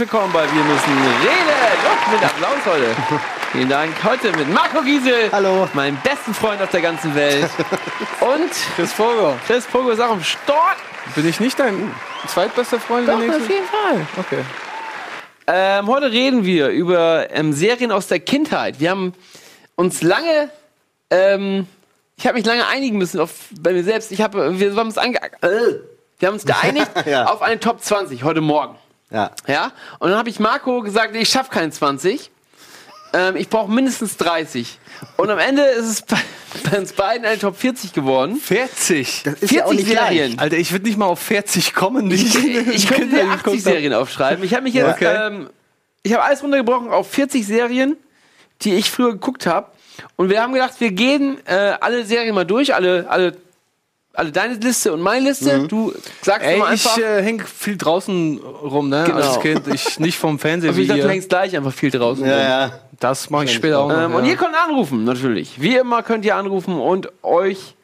willkommen bei Wir müssen reden. Und mit Applaus heute. Vielen Dank. Heute mit Marco Giesel. Hallo. Meinem besten Freund auf der ganzen Welt. Und Chris Vogel. Chris Pogo ist auch am Start. Bin ich nicht dein zweitbester Freund? Doch, auf jeden Fall. Okay. Ähm, heute reden wir über ähm, Serien aus der Kindheit. Wir haben uns lange, ähm, ich habe mich lange einigen müssen auf, bei mir selbst. Ich habe, wir haben uns ange, äh, wir haben uns geeinigt Ja. auf eine Top 20 heute Morgen. Ja. Ja, und dann habe ich Marco gesagt, ich schaffe keine 20. Ähm, ich brauche mindestens 30. Und am Ende ist es bei, bei uns beiden eine Top 40 geworden. 40. Das ist ja auch 40 nicht Serien. leicht. Alter, ich würde nicht mal auf 40 kommen. Ich, ich könnte könnte dir 80 Serien aufschreiben. Ich habe mich jetzt, Okay. ähm, ich habe alles runtergebrochen auf 40 Serien, die ich früher geguckt habe. Und wir haben gedacht, wir gehen äh, alle Serien mal durch, alle, alle, alle deine Liste und meine Liste. Du sagst Ey, ich einfach. äh, häng viel draußen rum, ne? Genau. Als Kind. Ich nicht vom Fernseher also wie ich dachte, du hängst gleich einfach viel draußen. Ja, rum. ja. Das mache ich später auch noch. Ähm, ja. Und ihr könnt anrufen, natürlich. Wie immer könnt ihr anrufen und euch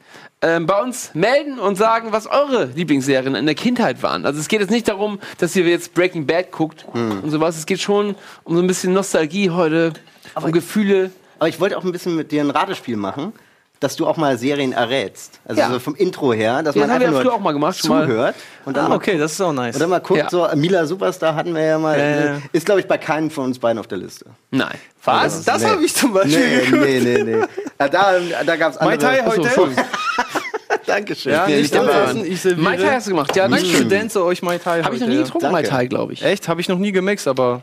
ähm, bei uns melden und sagen, was eure Lieblingsserien in der Kindheit waren. Also es geht jetzt nicht darum, dass ihr jetzt Breaking Bad guckt Hm. und sowas. Es geht schon um so ein bisschen Nostalgie heute, um Gefühle. Aber ich wollte auch ein bisschen mit dir ein Ratespiel machen, dass du auch mal Serien errätst. Also Ja. so vom Intro her, dass Ja, man das haben wir einfach nur früher auch mal gemacht, zuhört und dann, ah, okay, das ist auch nice. und dann mal guckt, Ja. so Mila Superstar hatten wir ja mal. Ja. Ist, glaube ich, bei keinem von uns beiden auf der Liste. Nein. Was? Das Nee. habe ich zum Beispiel Nee, geguckt. nee, nee, nee. Ja, da da gab es Mai andere. Tai Achso, heute. Dankeschön. Ja, nicht anfassen, ich serviere. Mai Tai hast du gemacht, ja, danke Ich schön. kredenze euch Mai Tai Habe ich noch nie getrunken, Mai. Tai, glaube ich. Echt? Habe ich noch nie gemixt, aber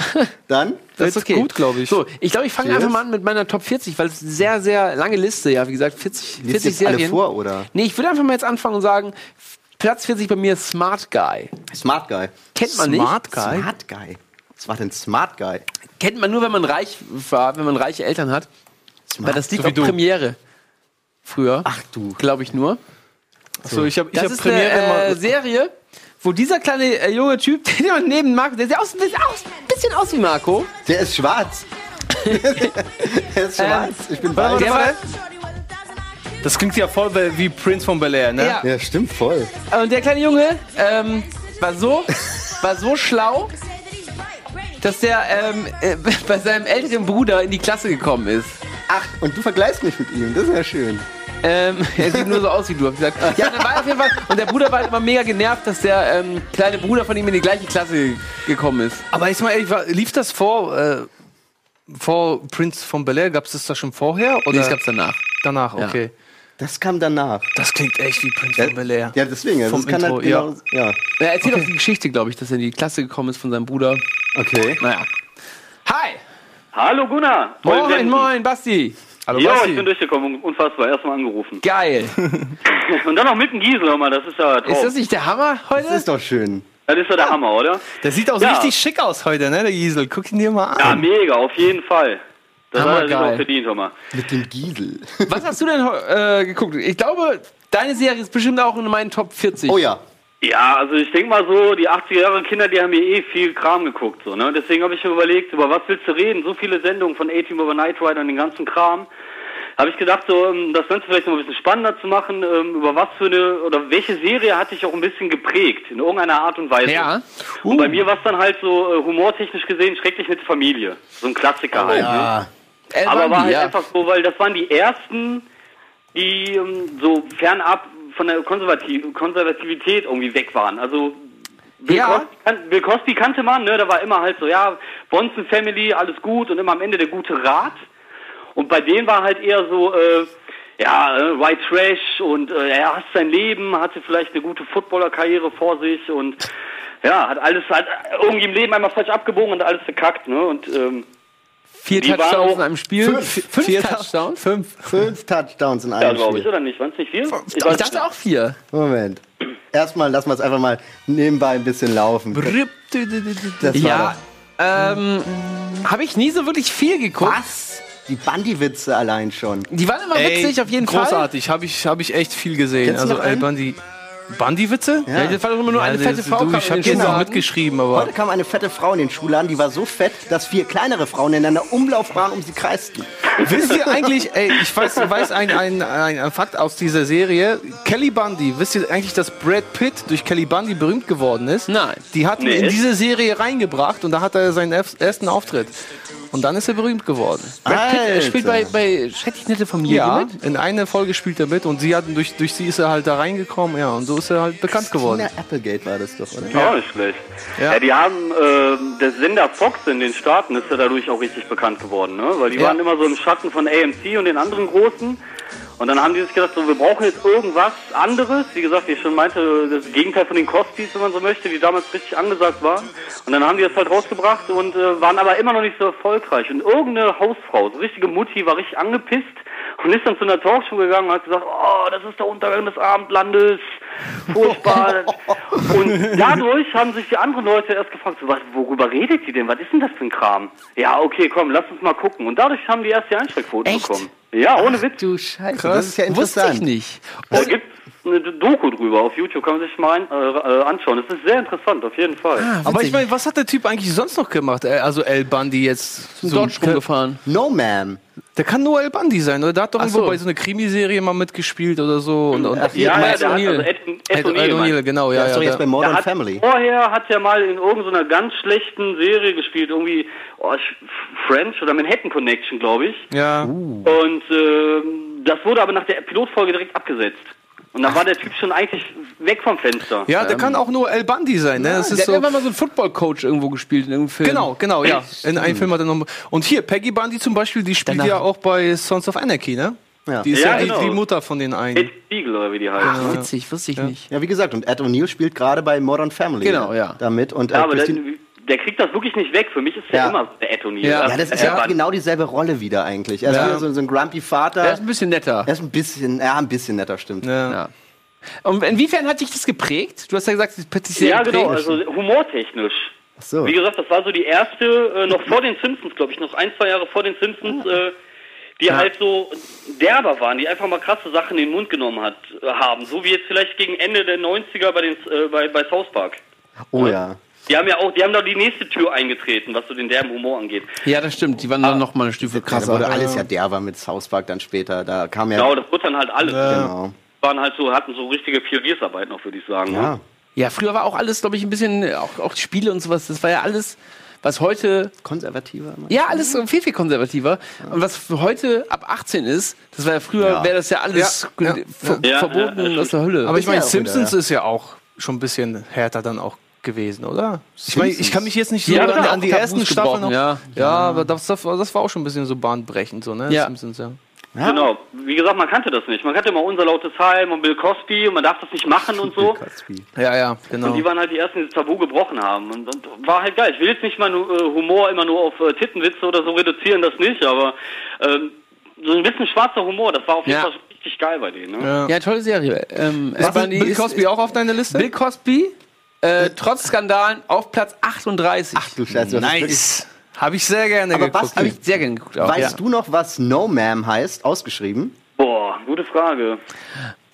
Dann? Das ist okay. gut, glaub ich. So, ich glaube, ich fange einfach mal an mit meiner Top 40, weil es eine sehr, sehr lange Liste, ja, wie gesagt, 40, Liest 40 jetzt alle Serien. vor, oder? Nee, ich würde einfach mal jetzt anfangen und sagen, Platz 40 bei mir Smart Guy. Smart Guy. Kennt man nicht. Smart Guy. Smart Guy. Was war denn Smart Guy? Kennt man nur, wenn man reich war, wenn man reiche Eltern hat. Weil das liegt So auf du. Premiere. Früher. Ach du. Glaube ich nur. so, ich habe ich Das hab ist Premiere eine äh. Serie, wo dieser kleine äh, junge Typ, den man neben Marco, der sieht aus, der sieht aus, ein bisschen aus wie Marco. Der ist schwarz. der ist schwarz. ich bin weiß. Der war, Das klingt ja voll wie Prince von Bel Air, ne? ja, Ja, stimmt voll. und der kleine Junge ähm, war so, war so schlau, dass der ähm, äh, bei seinem älteren Bruder in die Klasse gekommen ist. Ach, und du vergleichst mich mit ihm. Das ist ja schön. Ähm, er sieht nur so aus wie du, hab ich gesagt. Ja, dann war auf jeden Fall. Und der Bruder war halt immer mega genervt, dass der ähm, kleine Bruder von ihm in die gleiche Klasse gekommen ist. Aber jetzt mal ehrlich, war- lief das vor, äh, vor Prince von Bel Air? Gab es das da schon vorher? Oder Nee, das gab's danach. danach? Ja. Okay. Das kam danach. Das klingt echt wie Prince von Bel Air. Ja, deswegen. Also Vom das kann Intro, halt genau, ja. Er erzählt auch die Geschichte, glaube ich, dass er in die Klasse gekommen ist von seinem Bruder. Okay. Naja. Hi! Hallo Gunnar. Moin, Senden. moin, Basti! Hallo Ja, Basti. ich bin durchgekommen, unfassbar, erstmal angerufen. Geil! Und dann noch mit dem Giesel, hör mal, das ist ja Ist drauf. das nicht der Hammer heute? Das ist doch schön. Das ist ja der Hammer, oder? Der sieht auch Ja. richtig schick aus heute, ne, der Giesel. Guck ihn dir mal Ja, an. mega, auf jeden Fall. Das hat er sich auch verdient, hör mal. Mit dem Giesel. Was hast du denn äh, geguckt? Ich glaube, deine Serie ist bestimmt auch in meinen Top 40. Oh ja. Ja, also ich denke mal so, die 80er Jahre Kinder, die haben mir eh viel Kram geguckt, so, ne? Deswegen habe ich mir überlegt, über was willst du reden? So viele Sendungen von A-Team über Knight Rider und den ganzen Kram. Habe ich gedacht, so, ähm, das Ganze vielleicht noch ein bisschen spannender zu machen, ähm, über was für eine, oder welche Serie hat dich auch ein bisschen geprägt, in irgendeiner Art und Weise. Ja. Und bei mir war es dann halt so, äh, humortechnisch gesehen, schrecklich mit Familie. So ein Klassiker halt, ne? Ja. El Aber war Bandi, halt ja. einfach so, weil das waren die ersten, die ähm, so fernab von der Konservativ Konservativität irgendwie weg waren. Also Bill, Ja. Cosby, kan- Bill Cosby kannte man, ne? Da war immer halt so, ja, Bonson Family, alles gut und immer am Ende der gute Rat. Und bei denen war halt eher so, äh, ja, äh, White Trash und äh, er hasst sein Leben, hatte vielleicht eine gute Footballerkarriere vor sich und ja, hat alles halt irgendwie im Leben einmal falsch abgebogen und alles verkackt, ne? Und ähm, Vier die Touchdowns in einem Spiel. Fünf. Fünf Vier- Touchdowns? Fünf. Fünf Touchdowns in ja, einem glaube ich, Spiel. oder nicht? Waren es nicht vier? Ich dachte auch vier. Moment. Erstmal lassen wir es einfach mal nebenbei ein bisschen laufen. Das Ja. Ähm, habe ich nie so wirklich viel geguckt. Was? Die Bandy-Witze allein schon. Die waren immer Ey, witzig, auf jeden Fall. großartig. Habe ich, hab ich echt viel gesehen. Kennst du Also El einen? Bandi. Bundy-Witze? Ja, das war doch immer nur eine fette Frau. Du, ich in habe Schuhladen. mitgeschrieben, aber. Heute kam eine fette Frau in den Schuhladen, die war so fett, dass vier kleinere Frauen in einer Umlaufbahn um sie kreisten. Wisst ihr eigentlich, ey, ich weiß, weiß ein, ein, ein, ein Fakt aus dieser Serie. Kelly Bundy, wisst ihr eigentlich, dass Brad Pitt durch Kelly Bundy berühmt geworden ist? Nein. Die hat ihn Nee. in diese Serie reingebracht und da hat er seinen ersten Auftritt. Und dann ist er berühmt geworden. Brad Pitt äh, Alter. spielt bei, bei Schrecklich nette Familie Ja, mit. in einer Folge spielt er mit und sie hat durch, durch sie ist er halt da reingekommen, ja, und so ist er halt bekannt geworden. Tina Applegate war das doch, oder? Ja, nicht schlecht. Ja. Ja, die haben, äh, der Sender Fox in den Staaten ist ja dadurch auch richtig bekannt geworden, ne? Weil die Ja. waren immer so im Schatten von AMC und den anderen Großen. Und dann haben die sich gedacht, so, wir brauchen jetzt irgendwas anderes. Wie gesagt, wie ich schon meinte, das Gegenteil von den Cosbys, wenn man so möchte, die damals richtig angesagt waren. Und dann haben die das halt rausgebracht und äh, waren aber immer noch nicht so erfolgreich. Und irgendeine Hausfrau, so richtige Mutti, war richtig angepisst und ist dann zu einer Talkshow gegangen und hat gesagt, oh, das ist der Untergang des Abendlandes. Furchtbar. und dadurch haben sich die anderen Leute erst gefragt, so, was, worüber redet die denn? Was ist denn das für ein Kram? Ja, okay, komm, lass uns mal gucken. Und dadurch haben die erst die Einschaltquoten Echt? bekommen. Ja, ohne Witz. Du Scheiße. Das ist ja Wusste interessant. ich nicht. Da gibt's eine Doku drüber auf YouTube, kann man sich mal ein, äh, äh, anschauen. Das ist sehr interessant, auf jeden Fall. Aber ich meine, was hat der Typ eigentlich sonst noch gemacht? Äh, Also El Bundy jetzt. Zum so Dodge rumgefahren. No Ma'am. Der kann nur El Bundy sein, oder? Der hat doch Ach irgendwo so. bei so einer Krimiserie mal mitgespielt oder so. Und, und ja, ja, Ed O'Neill. also Ed, O'Neill, genau, ja. ist ja doch jetzt bei Der Modern hat, Family. Vorher hat er mal in irgendeiner ganz schlechten Serie gespielt, irgendwie oh, French oder Manhattan Connection, glaube ich. ja. Und ähm, das wurde aber nach der Pilotfolge direkt abgesetzt. Und dann war der Typ schon eigentlich weg vom Fenster. ja, der kann auch nur El Bundy sein, ne? Das Der ist hat so. irgendwann mal so einen Football-Coach irgendwo gespielt in irgendeinem Film. Genau, genau, ja. In einem Film hat er noch. Und hier, Peggy Bundy zum Beispiel, die spielt Danach- ja auch bei Sons of Anarchy, ne? Ja. Die ist ja, Ja, die, genau. die Mutter von den einen. Ed Spiegel oder wie die heißt. ne? Witzig, wusste ich nicht. Ja, wie gesagt, und Ed O'Neill spielt gerade bei Modern Family. Genau, ja. Damit und äh, Ja, aber der, Christine- der kriegt das wirklich nicht weg. Für mich ist der Ja. immer der Ed O'Neill. Ja. ja, das ist Er ja war- genau dieselbe Rolle wieder eigentlich. Er ist Ja. so, so ein grumpy Vater. Der ist ein bisschen netter. Er ist ein bisschen, ja, ein bisschen netter, stimmt. ja. Ja. Und inwiefern hat dich das geprägt? Du hast ja gesagt, das hat dich sehr Ja, geprägt. genau, also humortechnisch. Ach so. Wie gesagt, das war so die erste, äh, noch vor den Simpsons, glaube ich, noch ein, zwei Jahre vor den Simpsons, äh, die halt so derber waren, die einfach mal krasse Sachen in den Mund genommen hat, äh, haben. So wie jetzt vielleicht gegen Ende der 90er bei, den, äh, bei, bei South Park. Oh ja. Die haben ja auch, die haben da die nächste Tür eingetreten, was so den derben Humor angeht. Ja, das stimmt. Die waren dann noch mal eine Stufe Da krasser. wurde alles ja derber mit South Park dann später. Da kam ja. Genau, das wurde dann halt alles. Genau. Waren halt so, hatten so richtige Pioniersarbeit noch, würde ich sagen. ne? Ja. Ja, früher war auch alles, glaube ich, ein bisschen, auch, auch Spiele und sowas, das war ja alles, was heute, Konservativer. ja, alles so viel, viel konservativer. Und was für heute ab 18 ist, das war ja früher, Ja. wäre das ja alles Ja, ver ja. verboten Ja, ja, aus der Hölle. Aber ich ja meine, Simpsons wieder, ja. ist ja auch schon ein bisschen härter dann auch gewesen, oder? Ich meine, ich kann mich jetzt nicht so Ja, an, an die ersten Staffeln noch. ja. ja, aber das, das, war, das war auch schon ein bisschen so bahnbrechend, so, ne? Ja. Simpsons, ja. Ja. Genau. Wie gesagt, man kannte das nicht. Man kannte immer unser lautes Heim und Bill Cosby und man darf das nicht machen und so. Ja, ja, genau. Und die waren halt die ersten, die das Tabu gebrochen haben. Und, und war halt geil. Ich will jetzt nicht mal nur, äh, Humor immer nur auf äh, Tittenwitze oder so reduzieren, das nicht, aber ähm, so ein bisschen schwarzer Humor, das war auf jeden Ja. Fall richtig geil bei denen. Ne? ja. ja, tolle Serie. Ähm, Was, Bill Cosby auch auf deiner Liste? Bill Cosby, äh, trotz Skandalen, auf Platz 38. Ach du Scheiße. das ist nice. Habe ich sehr gerne Aber geguckt. was- Habe ich sehr gerne geguckt. Auch, Weißt ja. du noch, was No Ma'am heißt, ausgeschrieben? Boah, gute Frage.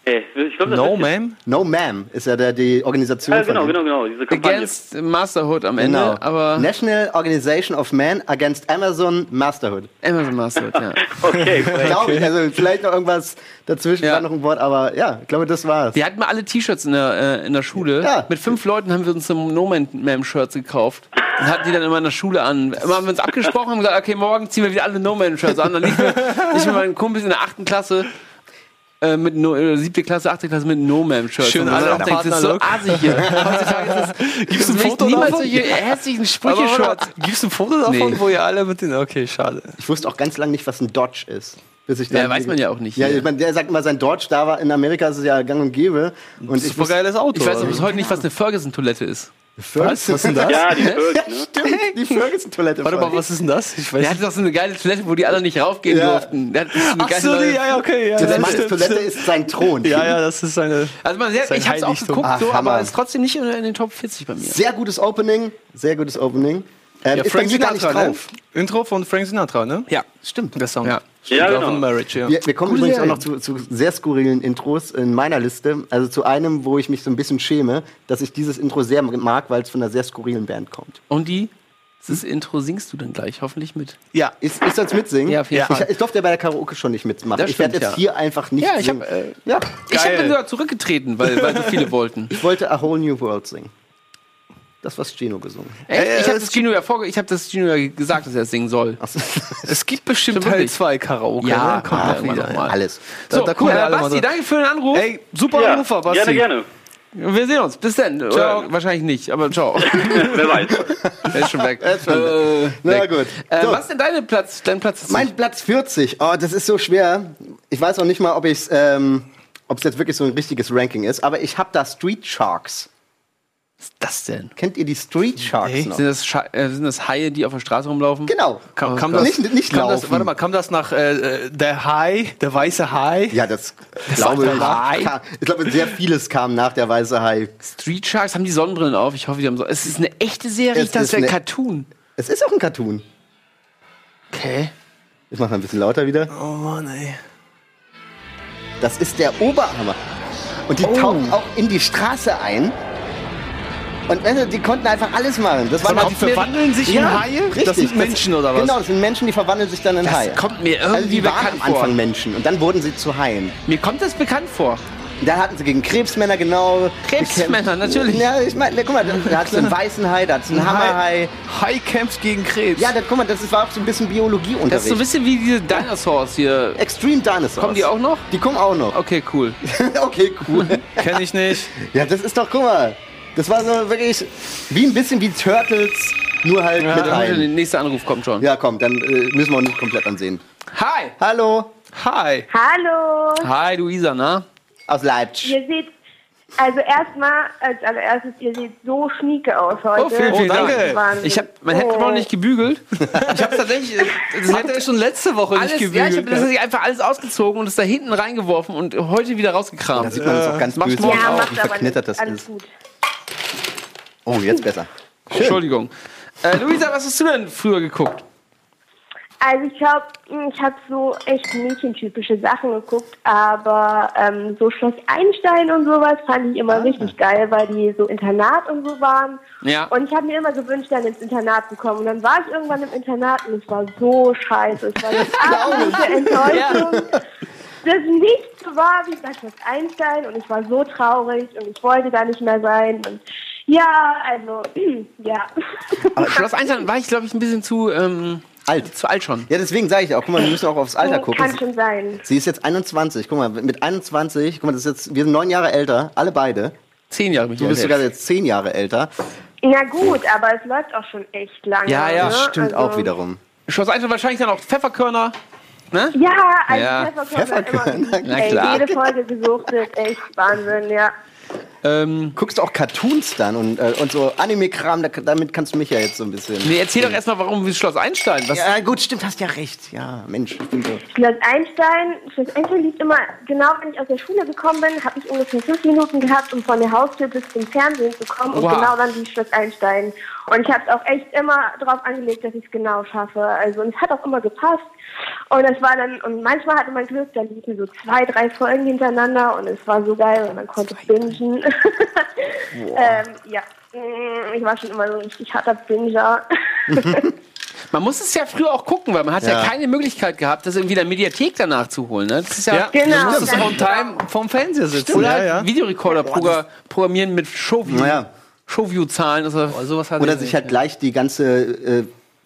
Glaub, No, ma'am? No Ma'am ist ja der, die Organisation Ja, genau, von genau, genau. Diese Kampagne. Against Masterhood am Ende, Genau. aber National Organization of Men Against Amazon Masterhood. Amazon Masterhood, ja. Okay, Glaube ich, also vielleicht noch irgendwas dazwischen, Ja. war noch ein Wort, aber ja, ich glaube, das war's. Wir hatten mal alle T-Shirts in der, äh, in der Schule. Ja. Mit fünf Leuten haben wir uns so No Man Man Shirts gekauft und hatten die dann immer in der Schule an. Immer haben wir uns abgesprochen, haben gesagt, okay, morgen ziehen wir wieder alle No Man Shirts an. Dann liefen wir, ich mit meinen Kumpels in der achten Klasse äh, mit no, äh, siebte Klasse, achte Klasse mit No Man Shirts. Schön alle auch denkt, das ist so asig hier. Heutzutage ist das, Gibt's ein Foto niemals davon? solche hässlichen Sprüche-Shirts. Gibst du ein Foto davon, Nee. wo ihr alle mit den. Okay, schade. Ich wusste auch ganz lange nicht, was ein Dodge ist. Bis ich Ja, dann- weiß man ja auch nicht Ja, ich meine, der sagt immer, sein Dodge da war in Amerika ist es ja gang und gäbe. Und ich Super wusste, geiles Auto. Ich weiß bis heute nicht, was eine Ferguson-Toilette ist. was? was ist denn das? Ja, die Birds, Ja, ne? stimmt, die Ferguson-Toilette. Warte mal, was ist denn das? Ich weiß Der hatte doch so eine geile Toilette, wo die alle nicht raufgehen Ja. durften. Der hat so eine Ach so, die, ja, ja, okay. Ja, Das ja, meinte stimmt, Toilette stimmt. ist sein Thron. Ja, ja, das ist eine. Also man sehr, Sein ich hab's auch geguckt, Ach, so, aber ist trotzdem nicht in, den Top 40 bei mir. Sehr gutes Opening, sehr gutes Opening. Ähm, Ja, ist bei mir gar nicht ne? drauf. Intro von Frank Sinatra, ne? Ja. Stimmt. Der Song. Ja. Stimmt, Ja, Love genau. and Marriage, ja. Wir, wir kommen Coole übrigens auch Serie. noch zu, zu sehr skurrilen Intros in meiner Liste. Also zu einem, wo ich mich so ein bisschen schäme, dass ich dieses Intro sehr mag, weil es von einer sehr skurrilen Band kommt. Und die? Das Intro singst du dann gleich hoffentlich mit. ja. Ist, ist das mitsingen? Ja, auf jeden Fall. Ich, ich durfte ja bei der Karaoke schon nicht mitmachen. Das ich werde jetzt ja. hier einfach nicht Ja, ich singen. hab, äh, ja, Ich habe Geil. sogar zurückgetreten, weil, weil so viele wollten. ich wollte A Whole New World singen. Das, was Gino gesungen hat. Echt? Äh, ich habe das Gino ja vorge ich habe das Gino ja gesagt, dass er es singen soll. Achso. Es gibt bestimmt Stimmt Teil wirklich. 2 Karaoke. Ja, ne? kommt Ach, ja wieder, noch mal. Alles. Da- So, da cool, kommen wir alle mal Basti, so. danke für den Anruf. Ey, super Ja, Anrufer, Basti. gerne, gerne. Wir sehen uns. Bis dann. Ciao. Oder wahrscheinlich nicht, aber ciao. Wer weiß. er ist schon weg. ist schon äh, Na weg. gut. Äh, So. Was ist denn dein Platz? Dein Platz Mein Platz 40. Oh, das ist so schwer. Ich weiß auch nicht mal, ob ich ähm, ob es jetzt wirklich so ein richtiges Ranking ist, aber ich habe da Street Sharks. Was ist das denn? Kennt ihr die Street Sharks Nee. noch? Sind das, Scha äh, sind das Haie, die auf der Straße rumlaufen? Genau. Kam, kam das, Nicht- nicht kam das, laufen. warte mal, kam das nach äh, äh, der Hai, der weiße Hai? Ja, das, glaube der ich. Hai? kam- Ich glaube, sehr vieles kam nach der weiße Hai. Street Sharks haben die Sonnenbrillen auf. Ich hoffe, die haben so. Es ist eine echte Serie. Es dachte, ist ein Cartoon. Es ist auch ein Cartoon. Okay. Ich mache mal ein bisschen lauter wieder. Oh Mann, ey. Das ist der Oberhammer. Und die Oh. tauchen auch in die Straße ein. Und weißt du, die konnten einfach alles machen. Das Sag mal, die verwandeln sich in Haie? Richtig. Das sind Menschen oder was? Genau, das sind Menschen, die verwandeln sich dann in Das Haie. kommt mir also irgendwie die waren bekannt am Anfang vor. Menschen und dann wurden sie zu Haien. Mir kommt das bekannt vor. Da hatten sie gegen Krebsmänner genau. Krebsmänner, natürlich. Ja, ich meine, guck mal, da, hattest du einen weißen Hai, da hattest du einen Hammerhai. Hai kämpft gegen Krebs. Ja, da, guck mal, das ist- war auch so ein bisschen Biologieunterricht. Das ist so ein bisschen wie diese Dinosaurs hier. Extreme Dinosaurs. Kommen die auch noch? Die kommen auch noch. Okay, cool. okay, cool. Kenn ich nicht. ja, das ist doch, guck mal. Das war so wirklich wie ein bisschen wie Turtles, nur halt mit Der Haien. nächste Anruf kommt schon. Ja, komm, dann äh, müssen wir auch nicht komplett ansehen. Hi. Hallo, Hai. Hallo! Hi, Luisa, na? aus Leipzig. Ihr seht, also erstmal, als allererstes, ihr seht so schnieke aus heute. Oh, vielen, vielen Dank. Wahnsinn. Ich hab, man hätte Oh. noch nicht gebügelt. Ich hab's tatsächlich. äh, Das Hat er schon letzte Woche alles, nicht ja, ich gebügelt. habe das einfach alles ausgezogen und es da hinten reingeworfen und heute wieder Da rausgekramt. sieht man das auch ganz machst böse, Ja, macht aber verknittert nicht. das Alles ist. gut. Oh, jetzt besser. Entschuldigung. Äh, Luisa, was hast du denn früher geguckt? Also ich glaube, ich habe so echt mädchentypische Sachen geguckt, aber ähm, so Schloss Einstein und sowas fand ich immer richtig geil, weil die so Internat und so waren. Ja. Und ich habe mir immer gewünscht, dann ins Internat zu kommen. Und dann war ich irgendwann im Internat und es war so scheiße. Es war eine absolute Enttäuschung. Das nicht so war wie bei Schloss Einstein und ich war so traurig und ich wollte da nicht mehr sein. Und ja, also, ja. Aber Schloss Einstein war ich, glaube ich, ein bisschen zu, ähm, Alt. zu alt schon. Ja, deswegen sage ich auch, guck mal, wir müssen auch aufs Alter gucken. Kann schon sein. Sie ist jetzt 21. Guck mal, mit 21, guck mal, das ist jetzt, wir sind neun Jahre älter, alle beide. Zehn Jahre Du bist sogar jetzt zehn Jahre älter. Na gut, aber es läuft auch schon echt lange. Ja, ja, ne? Stimmt also, auch wiederum. Schloss Einstein wahrscheinlich dann auch Pfefferkörner. Ne? Ja, also Ja, Pfefferkörner Pfefferkörner, immer. na Ey, klar. jede Folge gesuchtet, echt Wahnsinn, ja. Ähm, Guckst du auch Cartoons dann und, äh, und so Anime-Kram, da, damit kannst du mich ja jetzt so ein bisschen. nee, erzähl doch erstmal, warum wie Schloss Einstein. Was, Ja, gut, stimmt, hast ja recht. Ja, Mensch, ich bin so. Schloss Einstein, Schloss Einstein lief immer, genau wenn ich aus der Schule gekommen bin, habe ich ungefähr fünf Minuten gehabt, um von der Haustür bis zum Fernsehen zu kommen. Und Oha. genau dann lief Schloss Einstein. Und ich habe es auch echt immer darauf angelegt, dass ich es genau schaffe. Also, und es hat auch immer gepasst. Und es war dann, und manchmal hatte man Glück, da liefen so zwei, drei Folgen hintereinander und es war so geil und man konnte bingen. ähm, ja, Mm, ich war schon immer so ein richtig harter Binger. man muss es ja früher auch gucken, weil man hat ja, Ja. keine Möglichkeit gehabt, das irgendwie in der Mediathek danach zu holen. Ne? Das ist ja, Ja, Genau, Du musst ganz on time vom Fernseher sitzen. Oder ja, halt ja. Videorekorder progra programmieren mit Showview. Showview-Zahlen. Also, Oh, sowas Oder ich sich nicht. halt gleich die ganze äh,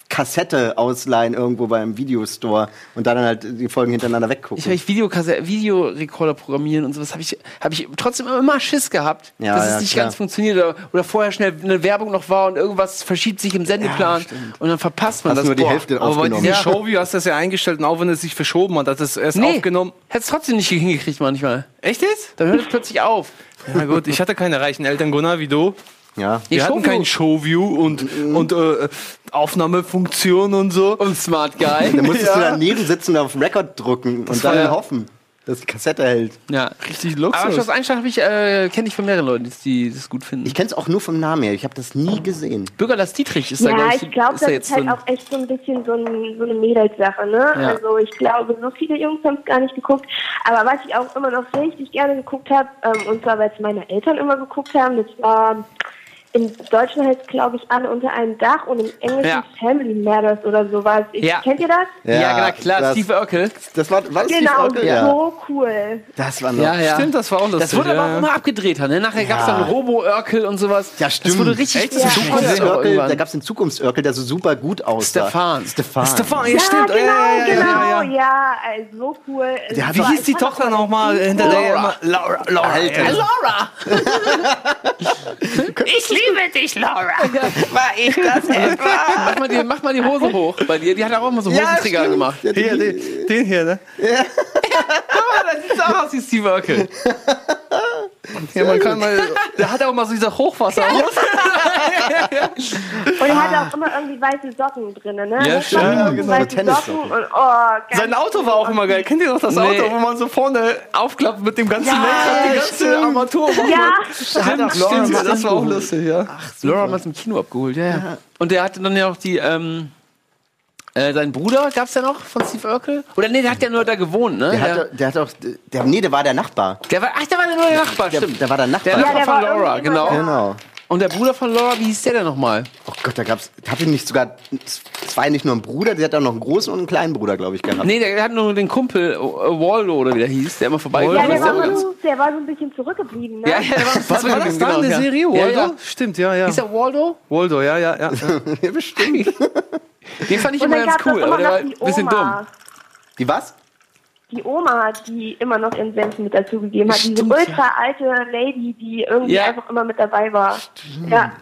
Kassette ausleihen irgendwo beim Videostore und dann halt die Folgen hintereinander weggucken. ich habe Videokasse Videorekorder programmieren und sowas habe ich, hab ich trotzdem immer Schiss gehabt, Ja, dass ja, es nicht klar. ganz funktioniert oder, oder vorher schnell eine Werbung noch war und irgendwas verschiebt sich im Sendeplan und dann verpasst man Hast das. nur die Boah. Hälfte Aber bei dieser Ja. Showview hast du das ja eingestellt und auch wenn es sich verschoben hat, hat es erst Nee, aufgenommen. hätte es trotzdem nicht hingekriegt manchmal. Echt jetzt? Dann hört es plötzlich auf. Na gut, ich hatte keine reichen Eltern, Gunnar, wie du. Ja. Wir hatten Showview. kein Showview und, und äh, Aufnahmefunktion und so. Und Smart Guy. Da musstest du daneben sitzen und auf Record drücken und war dann ja- hoffen. dass die Kassette hält. Ja. Richtig Aber Schloss Luxus. Einstein habe ich, äh, kenne ich von mehreren Leuten, die das gut finden. Ich kenne es auch nur vom Namen her. Ich habe das nie gesehen. Bürger Lars Dietrich ist da, Ja, glaub ich glaube, das da ist halt so auch echt so ein bisschen so, ein, so eine Mädelssache, ne? Ja. Also ich glaube, so viele Jungs haben es gar nicht geguckt. Aber was ich auch immer noch richtig gerne geguckt habe, ähm, und zwar weil es meine Eltern immer geguckt haben, das war im Deutschen heißt glaube ich alle unter einem Dach und im Englischen Ja. Family Matters oder sowas. Ich, Ja. Kennt ihr das? Ja, Ja, genau, klar, das- Steve Urkel. Das war, war das Genau, Steve Urkel? Ja. so cool. Das war noch. Ja, ja. Stimmt, das war auch lustig. Das wurde aber auch immer abgedreht. Ne? Nachher gab es dann Robo-Urkel und sowas. Ja, stimmt. Das wurde richtig Echt? ja. Zukunftsörkel, da gab es den Zukunftsörkel, der so super gut aussah. Stefan. Stefan. Stefan, ja, Ja, stimmt. genau, ja, ja, ja, genau, ja, ja, ja. also so cool. Wie hieß die Tochter nochmal hinter der? Laura. Laura. Laura! ich liebe dich, Laura! War ich das etwa? Mach mal, die, mach mal die Hose hoch bei dir. Die hat auch immer so Hosenträger stimmt. gemacht. Der- Hier, den, den hier, ne? Ah, das sieht auch aus wie Steve Urkel. Ja, man kann mal, der hat auch mal so diese Hochwasserhose. Und er hatte auch immer irgendwie weiße Socken drin, ne? Ja, stimmt. waren Ja, genau, weiße. Socken und oh, Sein Auto war auch immer geil. Kennt ihr noch das Nee. Auto, wo man so vorne aufklappt mit dem ganzen Ja, Lenkrad, die ganze stimmt. Armatur? Ja, hat Stimmt, mal das war auch lustig, ja. Laura hat es im Kino abgeholt, ja, ja. Und der hatte dann ja auch die, ähm, äh, sein Bruder gab's ja noch von Steve Urkel? Oder nee, der hat ja nur da gewohnt, ne? Der hat, der hat auch, der, nee, der war der Nachbar. der war, ach, der war der neue Nachbar, Der, stimmt. der war der Nachbar. Der Nachbar der von war Laura, genau. genau. Und der Bruder von Laura, wie hieß der denn nochmal? Oh Gott, da gab's, hatte nicht sogar, es war ja nicht nur ein Bruder, der hat auch noch einen großen und einen kleinen Bruder, glaube ich, gehabt. Nee, der hat nur den Kumpel, äh, Waldo oder wie der hieß, der immer ja, vorbeigekommen der ist. war, Der- so, der war so ein bisschen zurückgeblieben, ne? Ja, ja, der war, Was war das da der ja. Serie? Ja, Waldo? ja. Stimmt, ja, ja. Hieß der Waldo? Waldo, ja, ja, ja. Ja, bestimmt. Den fand ich Und immer dann ganz gab es cool, immer aber der war noch ein die bisschen dumm. Oma. Die was? Die Oma, die immer noch ihren Senf mit dazu gegeben hat. Diese Stimmt, ultra alte Lady, die irgendwie Ja. einfach immer mit dabei war. Ja.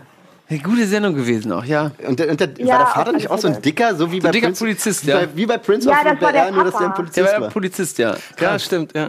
Eine gute Sendung gewesen auch, ja. Und der, und der, Ja, war der Vater nicht auch so ein dicker, so wie bei dicker Prince, Polizist, wie ja. Bei, wie bei Prince Ja, of das war der Bel-Air, nur dass der ein Papa. Polizist Der war war. der Polizist, ja. Ja, stimmt, ja.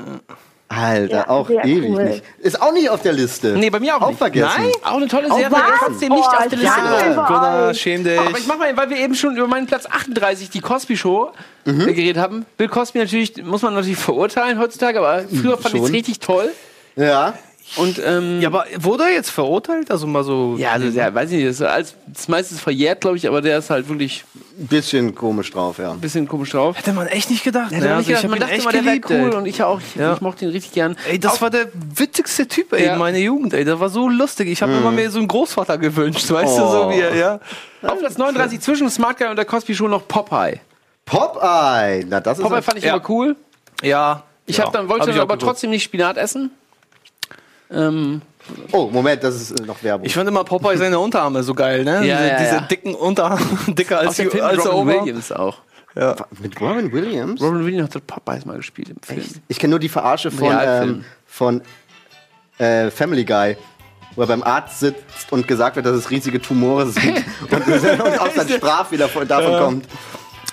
Alter, Ja, auch ewig cool. nicht. Ist auch nicht auf der Liste. Nee, bei mir auch Auch nicht. vergessen. Nein, auch eine tolle Auch Serie, vergessen. trotzdem nicht Oh, auf der Liste. drauf. Gunnar, schäm dich. Aber ich mach mal, weil wir eben schon über meinen Platz 38, die Cosby Show, Mhm. äh, geredet haben. Bill Cosby natürlich, muss man natürlich verurteilen heutzutage, aber früher fand ich es richtig toll. Ja. Und, ähm, Ja, aber wurde er jetzt verurteilt? Also mal so. ja, also, der, weiß ich nicht, das ist, alles, das meiste ist verjährt, glaube ich, aber der ist halt wirklich Ein bisschen komisch drauf, ja. ein bisschen komisch drauf. Hätte man echt nicht gedacht. Hätte ne? man nicht Also gedacht, man dachte echt immer, der wäre geliebt, cool ey. und ich auch. Ich, Ja. ich mochte ihn richtig gern. Ey, das war der witzigste Typ, ey, Ja. in meiner Jugend, ey. Der war so lustig. Ich habe immer mir so einen Großvater gewünscht, weißt du, so Oh. wie er, ja. Auf Platz 39 zwischen Smart Guy und der Cosby Show noch Popeye. Popeye. Na, das ist Popeye fand ich Ja. immer cool. Ja. Ich ja. hab dann, wollte Hab ich dann auch aber trotzdem nicht Spinat essen. Ähm, Oh, Moment, das ist äh, noch Werbung. Ich fand immer Popeye seine Unterarme so geil, ne? Ja, diese, ja, diese ja. dicken Unterarme, dicker als, die, als Robin. Williams auch. Mit Robin Williams? Robin Williams hat Popeyes mal gespielt im Film. Ich kenne nur die Verarsche von, ähm, von äh, Family Guy, wo er beim Arzt sitzt und gesagt wird, dass es riesige Tumore sind und, und auch sein Straf wieder von, davon kommt.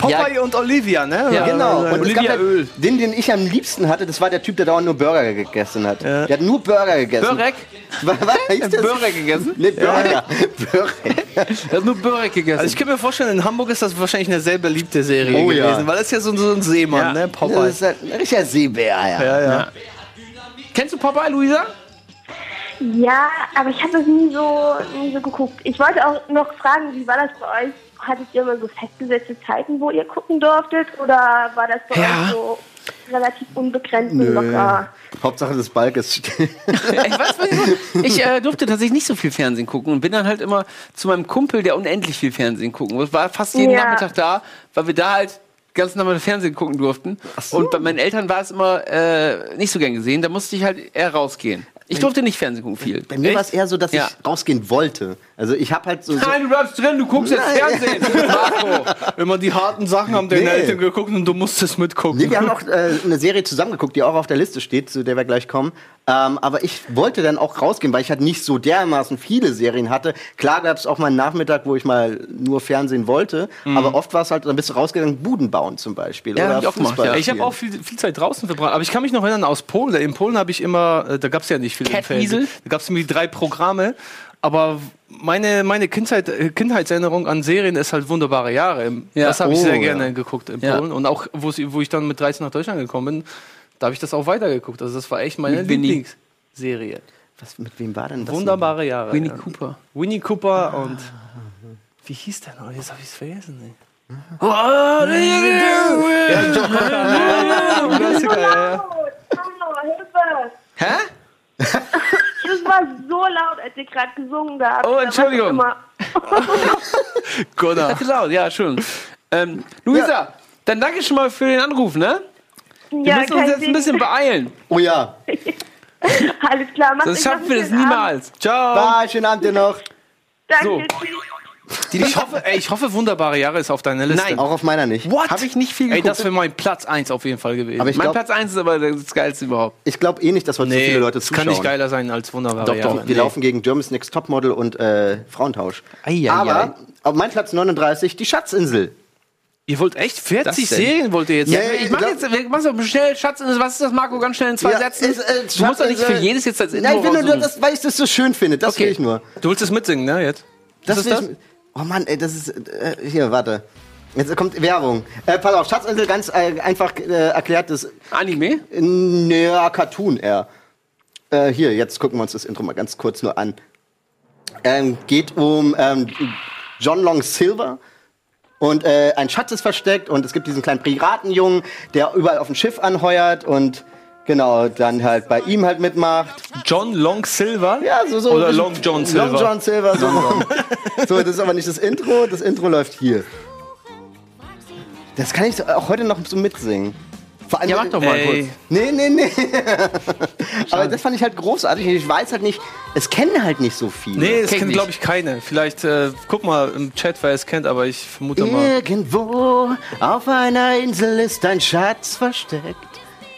Popeye und Olivia, ne? Ja, Genau. Und Olivia halt, Öl. den, den ich am liebsten hatte, das war der Typ, der dauernd nur Burger gegessen hat. Der hat nur Burger gegessen. Börek? Was, was hieß das? Börek gegessen? Nee, Burger. Burger. Er hat nur Börek gegessen. Also ich kann mir vorstellen, in Hamburg ist das wahrscheinlich eine sehr beliebte Serie Oh, ja. gewesen, weil das ist ja so, so ein Seemann, Ja. ne? Das Popeye. ist ein richtiger Seebär, ja. Ja, ja. Kennst du Popeye, Luisa? Ja, aber ich habe das nie so, nie so geguckt. Ich wollte auch noch fragen, wie war das bei euch? Hattet ihr immer so festgesetzte Zeiten, wo ihr gucken durftet? Oder war das bei Ja. euch so relativ unbegrenzt und locker? Hauptsache des Balkes still. Ich, weiß, was ich, so- ich äh, durfte tatsächlich nicht so viel Fernsehen gucken und bin dann halt immer zu meinem Kumpel, der unendlich viel Fernsehen gucken. Das war fast jeden Ja. Nachmittag da, weil wir da halt ganz normal Fernsehen gucken durften. Und bei meinen Eltern war es immer äh, nicht so gern gesehen. Da musste ich halt eher rausgehen. Ich durfte nicht Fernsehen gucken viel. Bei mir war es eher so, dass Ja. ich rausgehen wollte. Also ich habe halt so... so Nein, du bleibst drin, du guckst jetzt Fernsehen. Marco. Immer die harten Sachen haben deine Nee. Eltern geguckt und du musstest mitgucken. Nee, wir haben auch äh, eine Serie zusammengeguckt, die auch auf der Liste steht, zu der wir gleich kommen. Ähm, aber ich wollte dann auch rausgehen, weil ich halt nicht so dermaßen viele Serien hatte. Klar gab es auch mal einen Nachmittag, wo ich mal nur Fernsehen wollte, aber oft war es halt, dann bist du rausgegangen, Buden bauen zum Beispiel. Mhm. Ja, oder hab ich auch gemacht, Fußball ja. Ich habe auch viel, viel Zeit draußen verbracht, aber ich kann mich noch erinnern aus Polen. In Polen habe ich immer, äh, da gab es ja nicht viel im Cat Fernsehen. Wiesel? Da gab es irgendwie drei Programme, aber meine, meine Kindheit, äh, Kindheitserinnerung an Serien ist halt wunderbare Jahre. Ja. Das habe ich Oh, sehr ja. gerne geguckt in Ja. Polen und auch wo, ich dann mit 13 nach Deutschland gekommen bin. Da habe ich das auch weitergeguckt. Also das war echt meine. Lieblingsserie. Was, mit wem war denn das? Wunderbare Jahre. Winnie ja. Cooper. Winnie Cooper und. Wie hieß der noch? Jetzt habe ich es vergessen. Ey. Klassiker, ja, ja. Hallo, Hilfe! Hä? Das war so laut, als ihr gerade gesungen habt. Oh, Entschuldigung. Gunnar. Hatte laut, ja, schön. Ähm, Luisa, dann danke schon mal für den Anruf, ne? Wir Ja, müssen uns jetzt ein Ding. bisschen beeilen. Oh ja. Alles klar, macht Sonst schaffen wir das schönen Abend. niemals. Ciao. Bye, schönen Abend dir noch. Danke, So. tschüss. Ich hoffe, ey, ich hoffe, wunderbare Jahre ist auf deiner Liste. Nein. Auch auf meiner nicht. What? Habe ich nicht viel Ey, geguckt. das wäre mein Platz 1 auf jeden Fall gewesen. Aber ich mein glaub- Platz 1 ist aber das geilste überhaupt. Ich glaube eh nicht, dass heute so viele Leute das zuschauen. kann nicht geiler sein als wunderbare Doch, Jahre. doch, wir laufen gegen Germany's Next Topmodel und äh, Frauentausch. Ei, ei, Aber ei. auf mein Platz 39 die Schatzinsel. Ihr wollt echt 40 Das denn? Serien wollt ihr jetzt? Ja, Ich mach glaub- jetzt, wir machen doch schnell, Schatz, was ist das, Marco, ganz schnell in zwei Ja, Sätzen? ist, äh, du musst doch nicht für Schatzinsel- jedes jetzt als Intro Nein, ich will nur, das, weil ich das so schön finde. Das Okay. will ich nur. Du willst es mitsingen, ne? Jetzt? Das ist will das? Ich, oh Mann, ey, das ist. Äh, hier, warte. Jetzt kommt Werbung. Äh, pass auf, Schatzinsel ganz äh, einfach äh, erklärt, das. Anime? Naja, Cartoon eher. Äh, hier, jetzt gucken wir uns das Intro mal ganz kurz nur an. Ähm, geht um ähm, John Long Silver. Und äh, ein Schatz ist versteckt und es gibt diesen kleinen Piratenjungen, der überall auf dem Schiff anheuert und genau, dann halt bei ihm halt mitmacht. John Long Silver? Ja, so, so. Oder Long John Silver? Long John Silver, so. so, das ist aber nicht das Intro, das Intro läuft hier. Das kann ich auch heute noch so mitsingen. Vor allem, Ja, mach doch mal Ey. kurz. Nee, nee, nee. aber das fand ich halt großartig. Ich weiß halt nicht, es kennen halt nicht so viele. Nee, das Kenn kennt, ich. glaube ich, keine. Vielleicht, äh, guck mal im Chat, wer es kennt, aber ich vermute mal. Irgendwo auf einer Insel ist ein Schatz versteckt.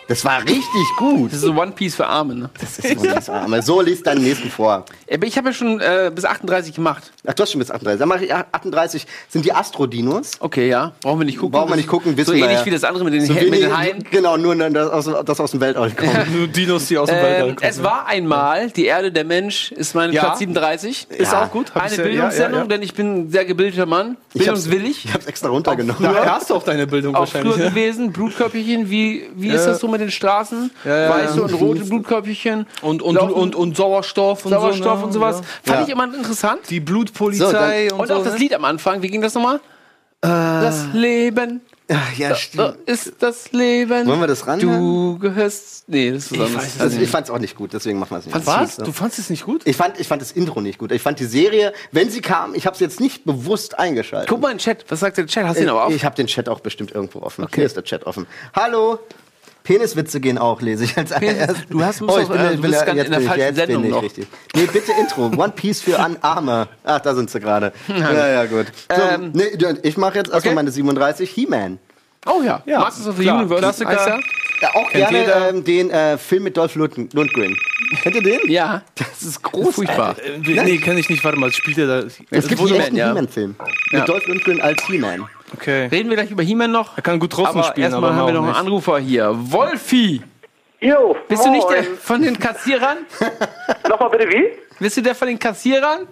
Das war richtig gut. Das ist so One Piece für Arme, ne? Das ist so das Arme. So, liest deinen nächsten vor. Aber ich habe ja schon äh, bis 38 gemacht. Ach, du hast schon bis 38. Dann mache ich 38 sind die Astrodinos. Okay, ja. Brauchen wir nicht gucken. Brauchen wir nicht gucken, wissen So wir ähnlich ja. wie das andere mit den, So mit den Haien. genau, nur das aus, das aus dem Weltall kommt. Nur Dinos, die aus dem Ähm, Weltall kommen. es war einmal, die Erde, der Mensch, ist mein Ja. Platz 37. Ist auch gut. Hab Eine Bildungssendung, ja, ja, ja. denn ich bin ein sehr gebildeter Mann. Bildungswillig. Ich hab's extra runtergenommen. Daher hast du auch deine Bildung Auch wahrscheinlich. früher ne? gewesen, Blutkörperchen, wie, wie ist das so mit den Straßen? Ja, ja, Weiße ja. und rote Blutkörperchen. Und, und, Laufen- und, und Sauerstoff und Sauerstoff so, ne? und sowas. Ja. Fand Ja. ich immer interessant. Die Blutpolizei So, und, Und so. auch das ne? Lied am Anfang, wie ging das nochmal? das Leben Ach, ja, äh, stimmt. ist das Leben. Wollen wir das ranhören? Du gehörst. Nee, das ist weiß es Also ich fand's auch nicht gut, deswegen machen wir es nicht. Was? Du fandest es nicht gut? Ich fand, ich fand das Intro nicht gut. Ich fand die Serie, wenn sie kam, ich habe sie jetzt nicht bewusst eingeschaltet. Guck mal in den Chat. Was sagt der Chat? Hast du ihn aber auf? Ich habe den Chat auch bestimmt irgendwo offen. Hier ist der Chat offen. Hallo. Peniswitze gehen auch, lese ich als allererstes. du hast- oh, musst ich bin, äh, du bist ganz jetzt in der bin ich, falschen jetzt bin Sendung ich noch. richtig. Nee, bitte Intro. One Piece für an Arme. Ach, da sind sie gerade. Ja, ja, gut. So, Ähm, nee, ich mache jetzt erstmal okay. meine 37. He-Man. Oh ja. Ja, Masters of the klar. Universe. Klassiker. er? Ja, auch Kennt gerne jeder. ähm, den äh, Film mit Dolph Lund Lundgren. Kennt ihr den? Ja. Das ist großartig. Furchtbar. Äh, nee, kenne ich nicht. Warte mal, spielt der da? Es gibt He-Man, einen. He-Man-Film. Ja. Mit Dolph Lundgren als He-Man. Okay. Reden wir gleich über He-Man noch. Er kann gut draußen aber spielen, erstmal aber haben wir noch einen nicht. Anrufer hier. Wolfi! Jo, Bist du nicht moin. der von den Kassierern? Nochmal bitte wie? Bist du der von den Kassierern?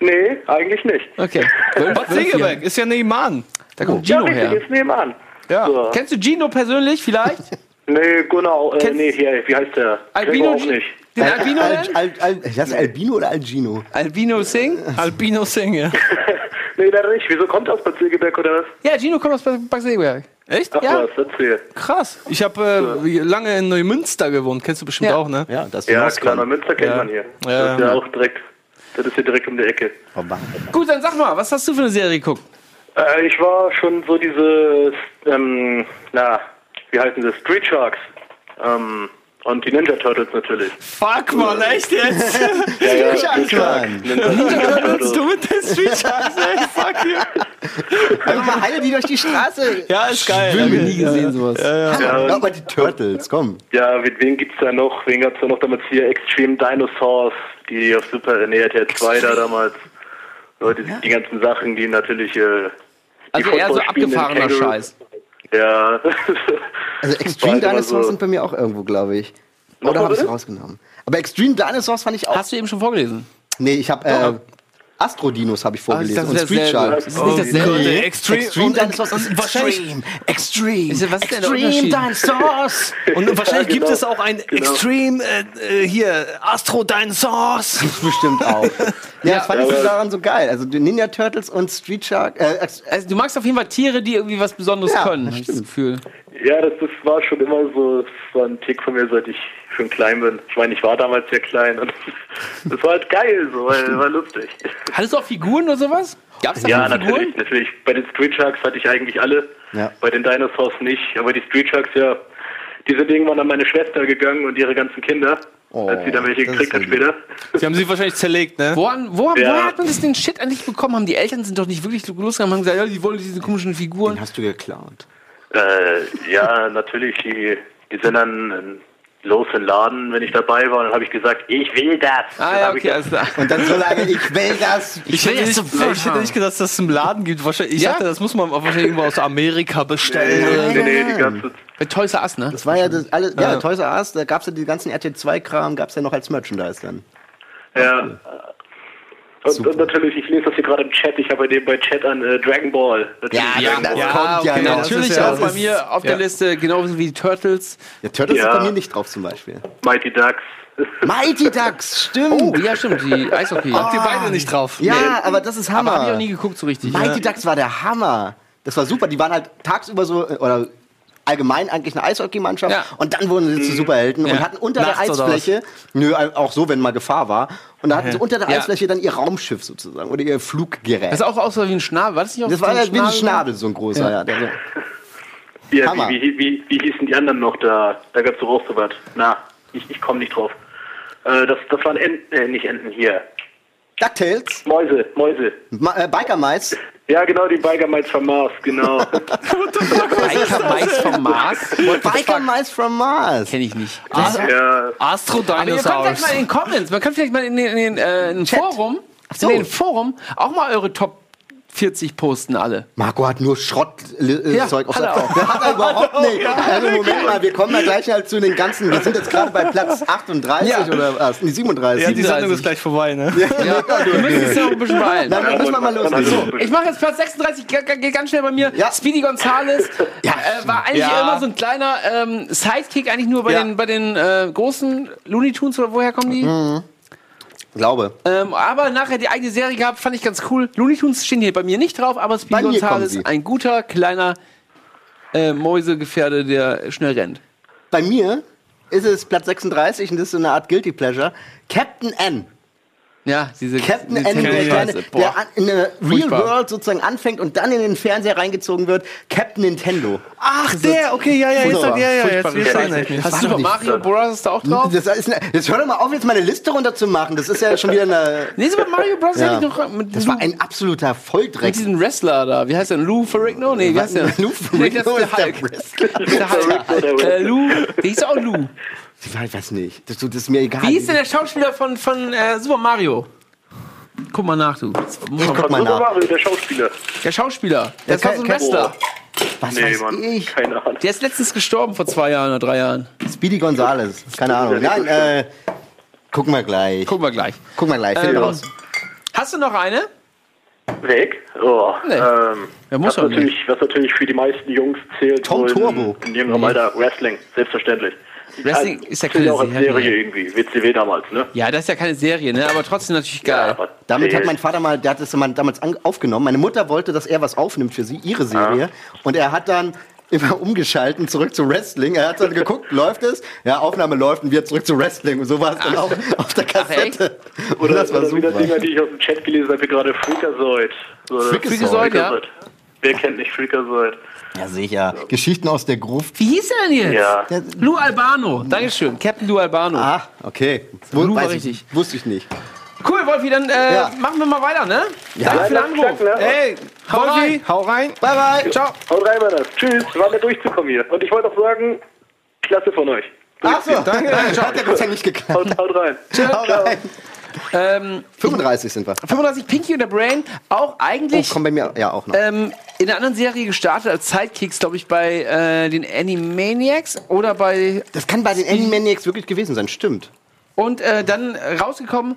Nee, eigentlich nicht. Okay. Bad Segeberg ist ja nebenan. Da kommt Ja, Gino richtig, her. ist nebenan. Ja. So. Kennst du Gino persönlich vielleicht? Nee, genau, äh, Kennst- nee, hier, wie heißt der? Albino auch nicht. Den Albino? Al? Al, Al, Al, Albino oder Algino? Albino Singh? Albino Singh, ja. Nee, leider nicht. Wieso kommt das bei Ziegeberg oder was? Ja, Gino kommt aus Bad Segeberg. Echt? Ach Ja. was, erzähl. Krass. Ich habe äh, lange in Neumünster gewohnt. Kennst du bestimmt Ja. auch, ne? Ja, das ist Ja, klar, Neumünster kennt Ja. man hier. Ja, das ist ja auch direkt, das ist hier direkt um die Ecke. Oh, Mann. Gut, dann sag mal, was hast du für eine Serie geguckt? Äh, ich war schon so diese, ähm, na, wie heißen das? Street Sharks. Ähm, und die Ninja Turtles natürlich. Fuck, Mann, echt jetzt? Ja, ja, Sharks, Mann. Ninja, Ninja Turtles. du mit den Street Sharks, ey? Fuck you. Einfach mal heile die durch die Straße. Ja, ist geil. Ich Okay. nie gesehen sowas. Ja, Ja, aber die Turtles, komm. ja wen, wen gibt's da noch? Wen gab's da noch damals hier? Extreme Dinosaurs, die auf Super, nee, RTL 2 da damals. Leute, die ganzen Sachen, die natürlich, äh, Also die eher so abgefahrener. Scheiß. Ja. Also Extreme Dinosaurs so. sind bei mir auch irgendwo, glaube ich. Oder habe ich bitte? rausgenommen? Aber Extreme Dinosaurs fand ich auch. Hast du eben schon vorgelesen? Nee, ich habe. Äh, Astro-Dinos habe ich vorgelesen. das und Street sehr Shark. Ist nicht dasselbe? Nee. Extreme, Extreme und, Dinosaurs und, wahrscheinlich, Extreme. Extreme. Ist ja- was ist denn der Extreme Unterschied? Dinosaurs. und wahrscheinlich Ja, gibt genau. es auch ein Genau. Extreme, äh, äh, hier, Astro Dinosaurs. Bestimmt auch. Ja, das fand ich aber- so daran so geil. Also Ninja Turtles und Street Shark. Äh, Also, du magst auf jeden Fall Tiere, die irgendwie was Besonderes Ja, können. ich das stimmt. Gefühl. Ja, das, das war schon immer so, das war ein Tick von mir, seit ich schon klein bin. Ich meine, ich war damals sehr klein und das war halt geil, so, weil war lustig. Hattest du auch Figuren oder sowas? Gab's da Ja, Figuren? natürlich, natürlich. Bei den Street Sharks hatte ich eigentlich alle, Ja. bei den Dinosaurs nicht, aber die Street Sharks, ja, die sind irgendwann an meine Schwester gegangen und ihre ganzen Kinder, Oh, als sie dann welche das gekriegt ist hat später. Sie haben sie wahrscheinlich zerlegt, ne? Woran, wo, Ja. woher hat man das den Shit eigentlich bekommen? Haben die Eltern sind doch nicht wirklich losgegangen und haben gesagt, ja, die wollen diese komischen Figuren. Den hast du geklaut. Äh, ja, natürlich, die, die sind dann los in den Laden, wenn ich dabei war, und dann habe ich gesagt, ich will das. Ah Dann ja, ich okay, das- klar. Und dann so lange, ich will das. Ich hätte, nicht, ich hätte nicht gedacht, dass es im Laden gibt. Wahrscheinlich, ich Ja? dachte, das muss man wahrscheinlich irgendwo aus Amerika bestellen. Nee, nee, die ganze Bei Toys R Us, ne? Das war ja das alles, ja, Toys R Us, da gab es ja die ganzen RT2-Kram, gab es ja noch als Merchandise dann. Ja. Und, und natürlich, ich lese das hier gerade im Chat, ich habe bei dem bei Chat an äh, Dragon Ball. Natürlich Dragon das Ball. kommt ja okay, noch. das Natürlich ja- auch bei mir auf der ja. Liste, genauso wie die Turtles. Ja, Turtles Ja. ist bei mir nicht drauf zum Beispiel. Mighty Ducks. Mighty Ducks, stimmt. Oh, ja, stimmt, die Eishockey. Habt ihr beide nicht drauf? ja, aber das ist Aber Hammer. habe ich auch nie geguckt so richtig. Mighty Ducks war der Hammer. Das war super. Die waren halt tagsüber so, äh, oder allgemein eigentlich eine Eishockeymannschaft. Ja. Und dann wurden sie zu Superhelden und hatten unter Nachts der Eisfläche, nö, auch so, wenn mal Gefahr war, und da hatten sie unter der Ja. Eisfläche dann ihr Raumschiff sozusagen oder ihr Fluggerät. Das sah auch aus wie ein Schnabel. War das nicht auch Das so war ja wie ein Schnabel? So ein großer, ja. Der Ja, Hammer. wie, wie, wie, wie hießen die anderen noch da? Da gab's so rausgebracht. Na, ich, ich komme nicht drauf. Äh, das, das waren Enten, äh, nicht Enten hier. DuckTales, Mäuse, Mäuse. Ma äh, Biker Ja, genau, die Biker Mites vom Mars, genau. Biker Mais vom Mars? Biker Mice from Mars. Kenne ich nicht. ja, Astro Aber ihr könnt vielleicht Dinosaurs. mal in den Comments, man kann vielleicht mal in den, in den, äh, in den. Forum, so. in den Forum auch mal eure Top 40 posten alle. Marco hat nur Schrottzeug äh, Ja, auf hat er der auch. Hat er überhaupt nicht. Also Moment mal, wir kommen ja gleich halt zu den ganzen. Wir sind jetzt gerade bei Platz 38 Ja. oder was? Nee, 37. Ja, die Sendung 37. ist gleich vorbei, ne? Ja, du müsstest dich noch ein bisschen beeilen. Dann müssen wir mal los. dann- So. Ich mache jetzt Platz 36, ga- ga- geht ganz schnell bei mir. Ja. Speedy Gonzales äh, war eigentlich Ja. immer so ein kleiner ähm, Sidekick, eigentlich nur bei Ja. den, bei den äh, großen Looney Tunes oder woher kommen die? Glaube. Ähm, aber nachher die eigene Serie gehabt, fand ich ganz cool. Looney Tunes stehen hier bei mir nicht drauf, aber Speedy Gonzales ein guter, kleiner äh, Mäusegefährde, der schnell rennt. Bei mir ist es Platz 36 und das ist so eine Art Guilty Pleasure. Captain N. Ja, diese Captain diese N, der, kleine, der an, in der Real Furchtbar. World sozusagen anfängt und dann in den Fernseher reingezogen wird. Captain Nintendo. Ach, der, okay, ja, ja, jetzt, Furchtbar. ja, ja, jetzt. Hast du doch noch nicht Mario Bros. da auch drauf? Das ist eine, jetzt hör doch mal auf, jetzt meine Liste runterzumachen. Das ist ja schon wieder eine. Nee, Super Mario Bros. Ja. hätte ich noch mit, Das war ein absoluter Volltreck. mit diesem Wrestler da. Wie heißt der? Lou Ferrigno? Nee, wie heißt der? Lou Nee, das Ferrigno ist der der Hulk. Wrestler. Ist der Hulk. Äh, Lou, der hieß auch Lou. Ich weiß nicht. Das, das ist mir egal. Wie hieß denn der Schauspieler von, von äh, Super Mario? Guck mal nach, du. Man- Guck mal Super nach. Mario, der Schauspieler. Der Schauspieler. So ein kein- Wrestler. Was Nee, weiß Mann, ich? keine Ahnung. Der ist letztens gestorben vor zwei Jahren oder drei Jahren. Speedy Gonzales. Keine Ahnung. Nein, äh, gucken wir gleich. Gucken wir gleich. Gucken wir gleich. Ähm, raus. Hast du noch eine? Weg? Oh, Nee. ähm, Ja, muss was, natürlich, was natürlich für die meisten Jungs zählt, Tom so in, Turbo. in jüngerem Alter, Wrestling, selbstverständlich. Wrestling Also, ist ja keine auch Serie. Serie irgendwie, WCW damals, ne? Ja, das ist ja keine Serie, ne? Aber trotzdem natürlich geil. aber Damit hat mein Vater mal, der hat das mal damals an, aufgenommen. Meine Mutter wollte, dass er was aufnimmt für sie, ihre Serie. Und er hat dann immer umgeschalten, zurück zu Wrestling. Er hat dann geguckt, läuft es? Ja, Aufnahme läuft und wir zurück zu Wrestling. Und so war es dann auch auf der Kassette. Und Oder, das war oder wieder super. Dinger, die ich aus dem Chat gelesen habe, wie gerade Freakazoid. So, Freakazoid, ja. Wer kennt nicht Freakazoid? Ja, sicher. Geschichten aus der Gruft. Wie hieß der denn jetzt? Ja. Lou Albano. Dankeschön. Captain Lou Albano. Ah, okay. Lou war richtig. Ich, wusste ich nicht. Cool, Wolfi, dann äh, Ja. machen wir mal weiter, ne? Danke für den Anruf. ne? Hey, Hau rein. Wolfi, hau rein. Bye, bye. Ciao. Haut rein, Männer. Tschüss, war mir durchzukommen hier. Und ich wollte auch sagen, klasse von euch. Ach so, danke. Hat ja Gott sei Dank nicht geklappt. Haut, haut rein. Hau rein. Ähm, 35 sind wir. 35 Pinky und der Brain, auch Oh, eigentlich kommt bei mir ja auch noch. ähm, in einer anderen Serie gestartet als Sidekicks, glaube ich, bei äh, den Animaniacs oder bei Das kann bei den Animaniacs wirklich gewesen sein, stimmt. und äh, dann rausgekommen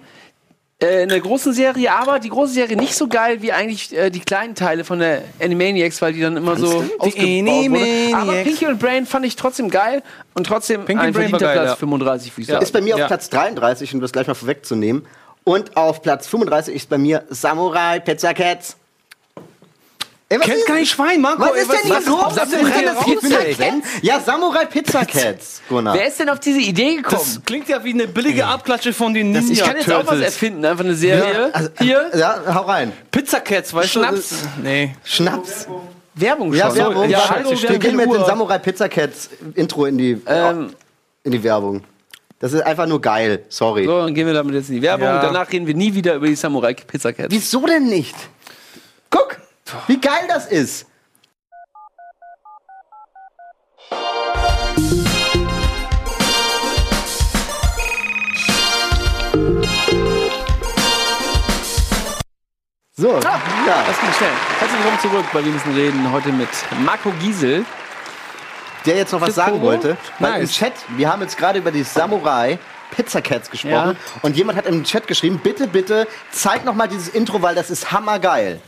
äh, in der großen Serie, aber die große Serie nicht so geil wie eigentlich äh, die kleinen Teile von der Animaniacs, weil die dann immer so ausgebaut wurden. Aber Animaniacs. Pinky und Brain fand ich trotzdem geil und trotzdem Pinky ein und Brain war verdienter geil, Platz ja. 35, würde ich sagen. Ist bei mir auf Ja. Platz 33, um das gleich mal vorwegzunehmen. Und auf Platz 35 ist bei mir Samurai Pizza Cats. Ey, Kennt kein Schwein, Marco. Was ey, ist denn hier los? was Was ist ist denn denn hier das ein Trend? Ja, Samurai Pizza Cats, Gunnar. Wer ist denn auf diese Idee gekommen? Das klingt ja wie eine billige Abklatsche von den Ninja ich kann jetzt auch was Turtles. erfinden, einfach eine Serie. Also, Hier, Ja, hau rein. Pizza Cats, weißt Schnaps. du? das- Nee. Schnaps. Werbung schon. Ja, Werbung. Ja, Ja, hallo, wir gehen mit dem Samurai Pizza Cats Intro in die, Ähm, in die Werbung. Das ist einfach nur geil. Sorry. so, dann gehen wir damit jetzt in die Werbung. Ja. Und danach reden wir nie wieder über die Samurai Pizza Cats. Wieso denn nicht? Guck, wie geil das ist. So, ja. Das ging schnell. Herzlich willkommen zurück bei Wir müssen reden. Heute mit Marco Giesel. der jetzt noch was sagen Kobo? wollte. Weil im Nice. Chat, wir haben jetzt gerade über die Samurai Pizza Cats gesprochen. Ja. Und jemand hat im Chat geschrieben, bitte, bitte, zeig noch mal dieses Intro, weil das ist hammergeil.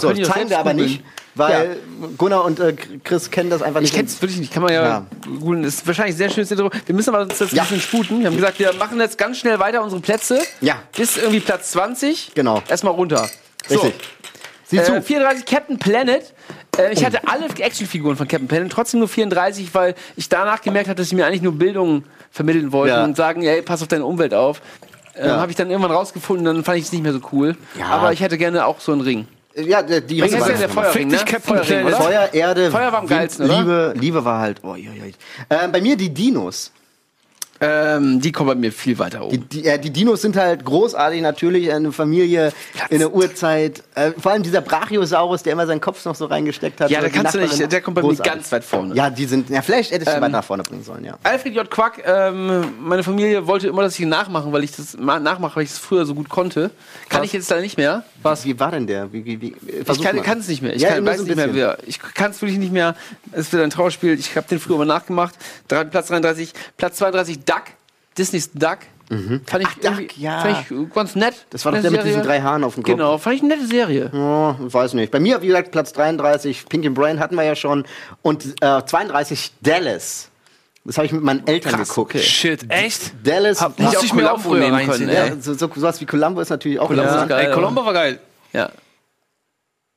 So, das zeigen selbst wir aber googeln. nicht, weil Gunnar und äh, Chris kennen das einfach Ich nicht. kenne es wirklich nicht. Kann man ja, Ja. Ja. bisschen sputen. Wir haben gesagt, wir machen jetzt ganz schnell weiter unsere Plätze. Ja. Bis irgendwie Platz 20. Genau. Erstmal runter. Richtig. Sieh Äh, zu. 34 Captain Planet. Äh, ich hatte alle Actionfiguren von Captain Planet, trotzdem nur 34, weil ich danach gemerkt habe, dass sie mir eigentlich nur Bildung vermitteln wollten Ja. und sagen, ey, pass auf deine Umwelt auf. Ähm, Ja. Habe ich dann irgendwann rausgefunden, dann fand ich es nicht mehr so cool. Ja. Aber ich hätte gerne auch so einen Ring. Ja, der- die Was ist Ringe denn der Feuerring, ne? Captain Feuerring? Feuer, Erde, Feuer war am Wind, geilsten, oder? Liebe, Liebe war halt. Oh, je, je. Äh, bei mir die Dinos. Ähm, die kommen bei mir viel weiter Die, oben. die, äh, die Dinos sind halt großartig, natürlich eine Familie in der Urzeit. Äh, vor allem dieser Brachiosaurus, der immer seinen Kopf noch so reingesteckt hat. Ja, die kannst du nicht, der kommt bei mir Großartig. ganz weit vorne. Ja, die sind. Ja, vielleicht hättest du Ähm, weit nach vorne bringen sollen, ja. Alfred J. Quack, ähm, meine Familie wollte immer, dass ich ihn nachmachen, weil ich das ma- nachmache, weil ich es früher so gut konnte. Kann ich jetzt leider nicht mehr. Was? Wie war denn der? Wie, wie, wie, Ich kann mal. es nicht mehr. Ich Ja, kann, ein nicht mehr, wer. Ich kann es wirklich nicht mehr. Es wird ein Trauerspiel. Ich habe den früher mal nachgemacht. Drei, Platz 33, Platz 32 Duck. Disneys Duck. Fand ich Mhm. Ach, Duck, ja. Fand ich ganz nett. Das war doch der mit diesen Serie. drei Haaren auf dem Kopf. Genau, fand ich eine nette Serie. Oh, ich weiß nicht. Bei mir, wie gesagt, Platz 33, Pink and Brain hatten wir ja schon. Und äh, 32, Dallas. Das habe ich mit meinen Eltern Krass, geguckt. okay. Shit, echt? Dallas, Hab- ja, musste ich mir auch Columbo früher nehmen können, ey. ey. so, so, sowas wie Columbo ist natürlich auch Columbo ist geil, Ey, Colombo war geil. Ja.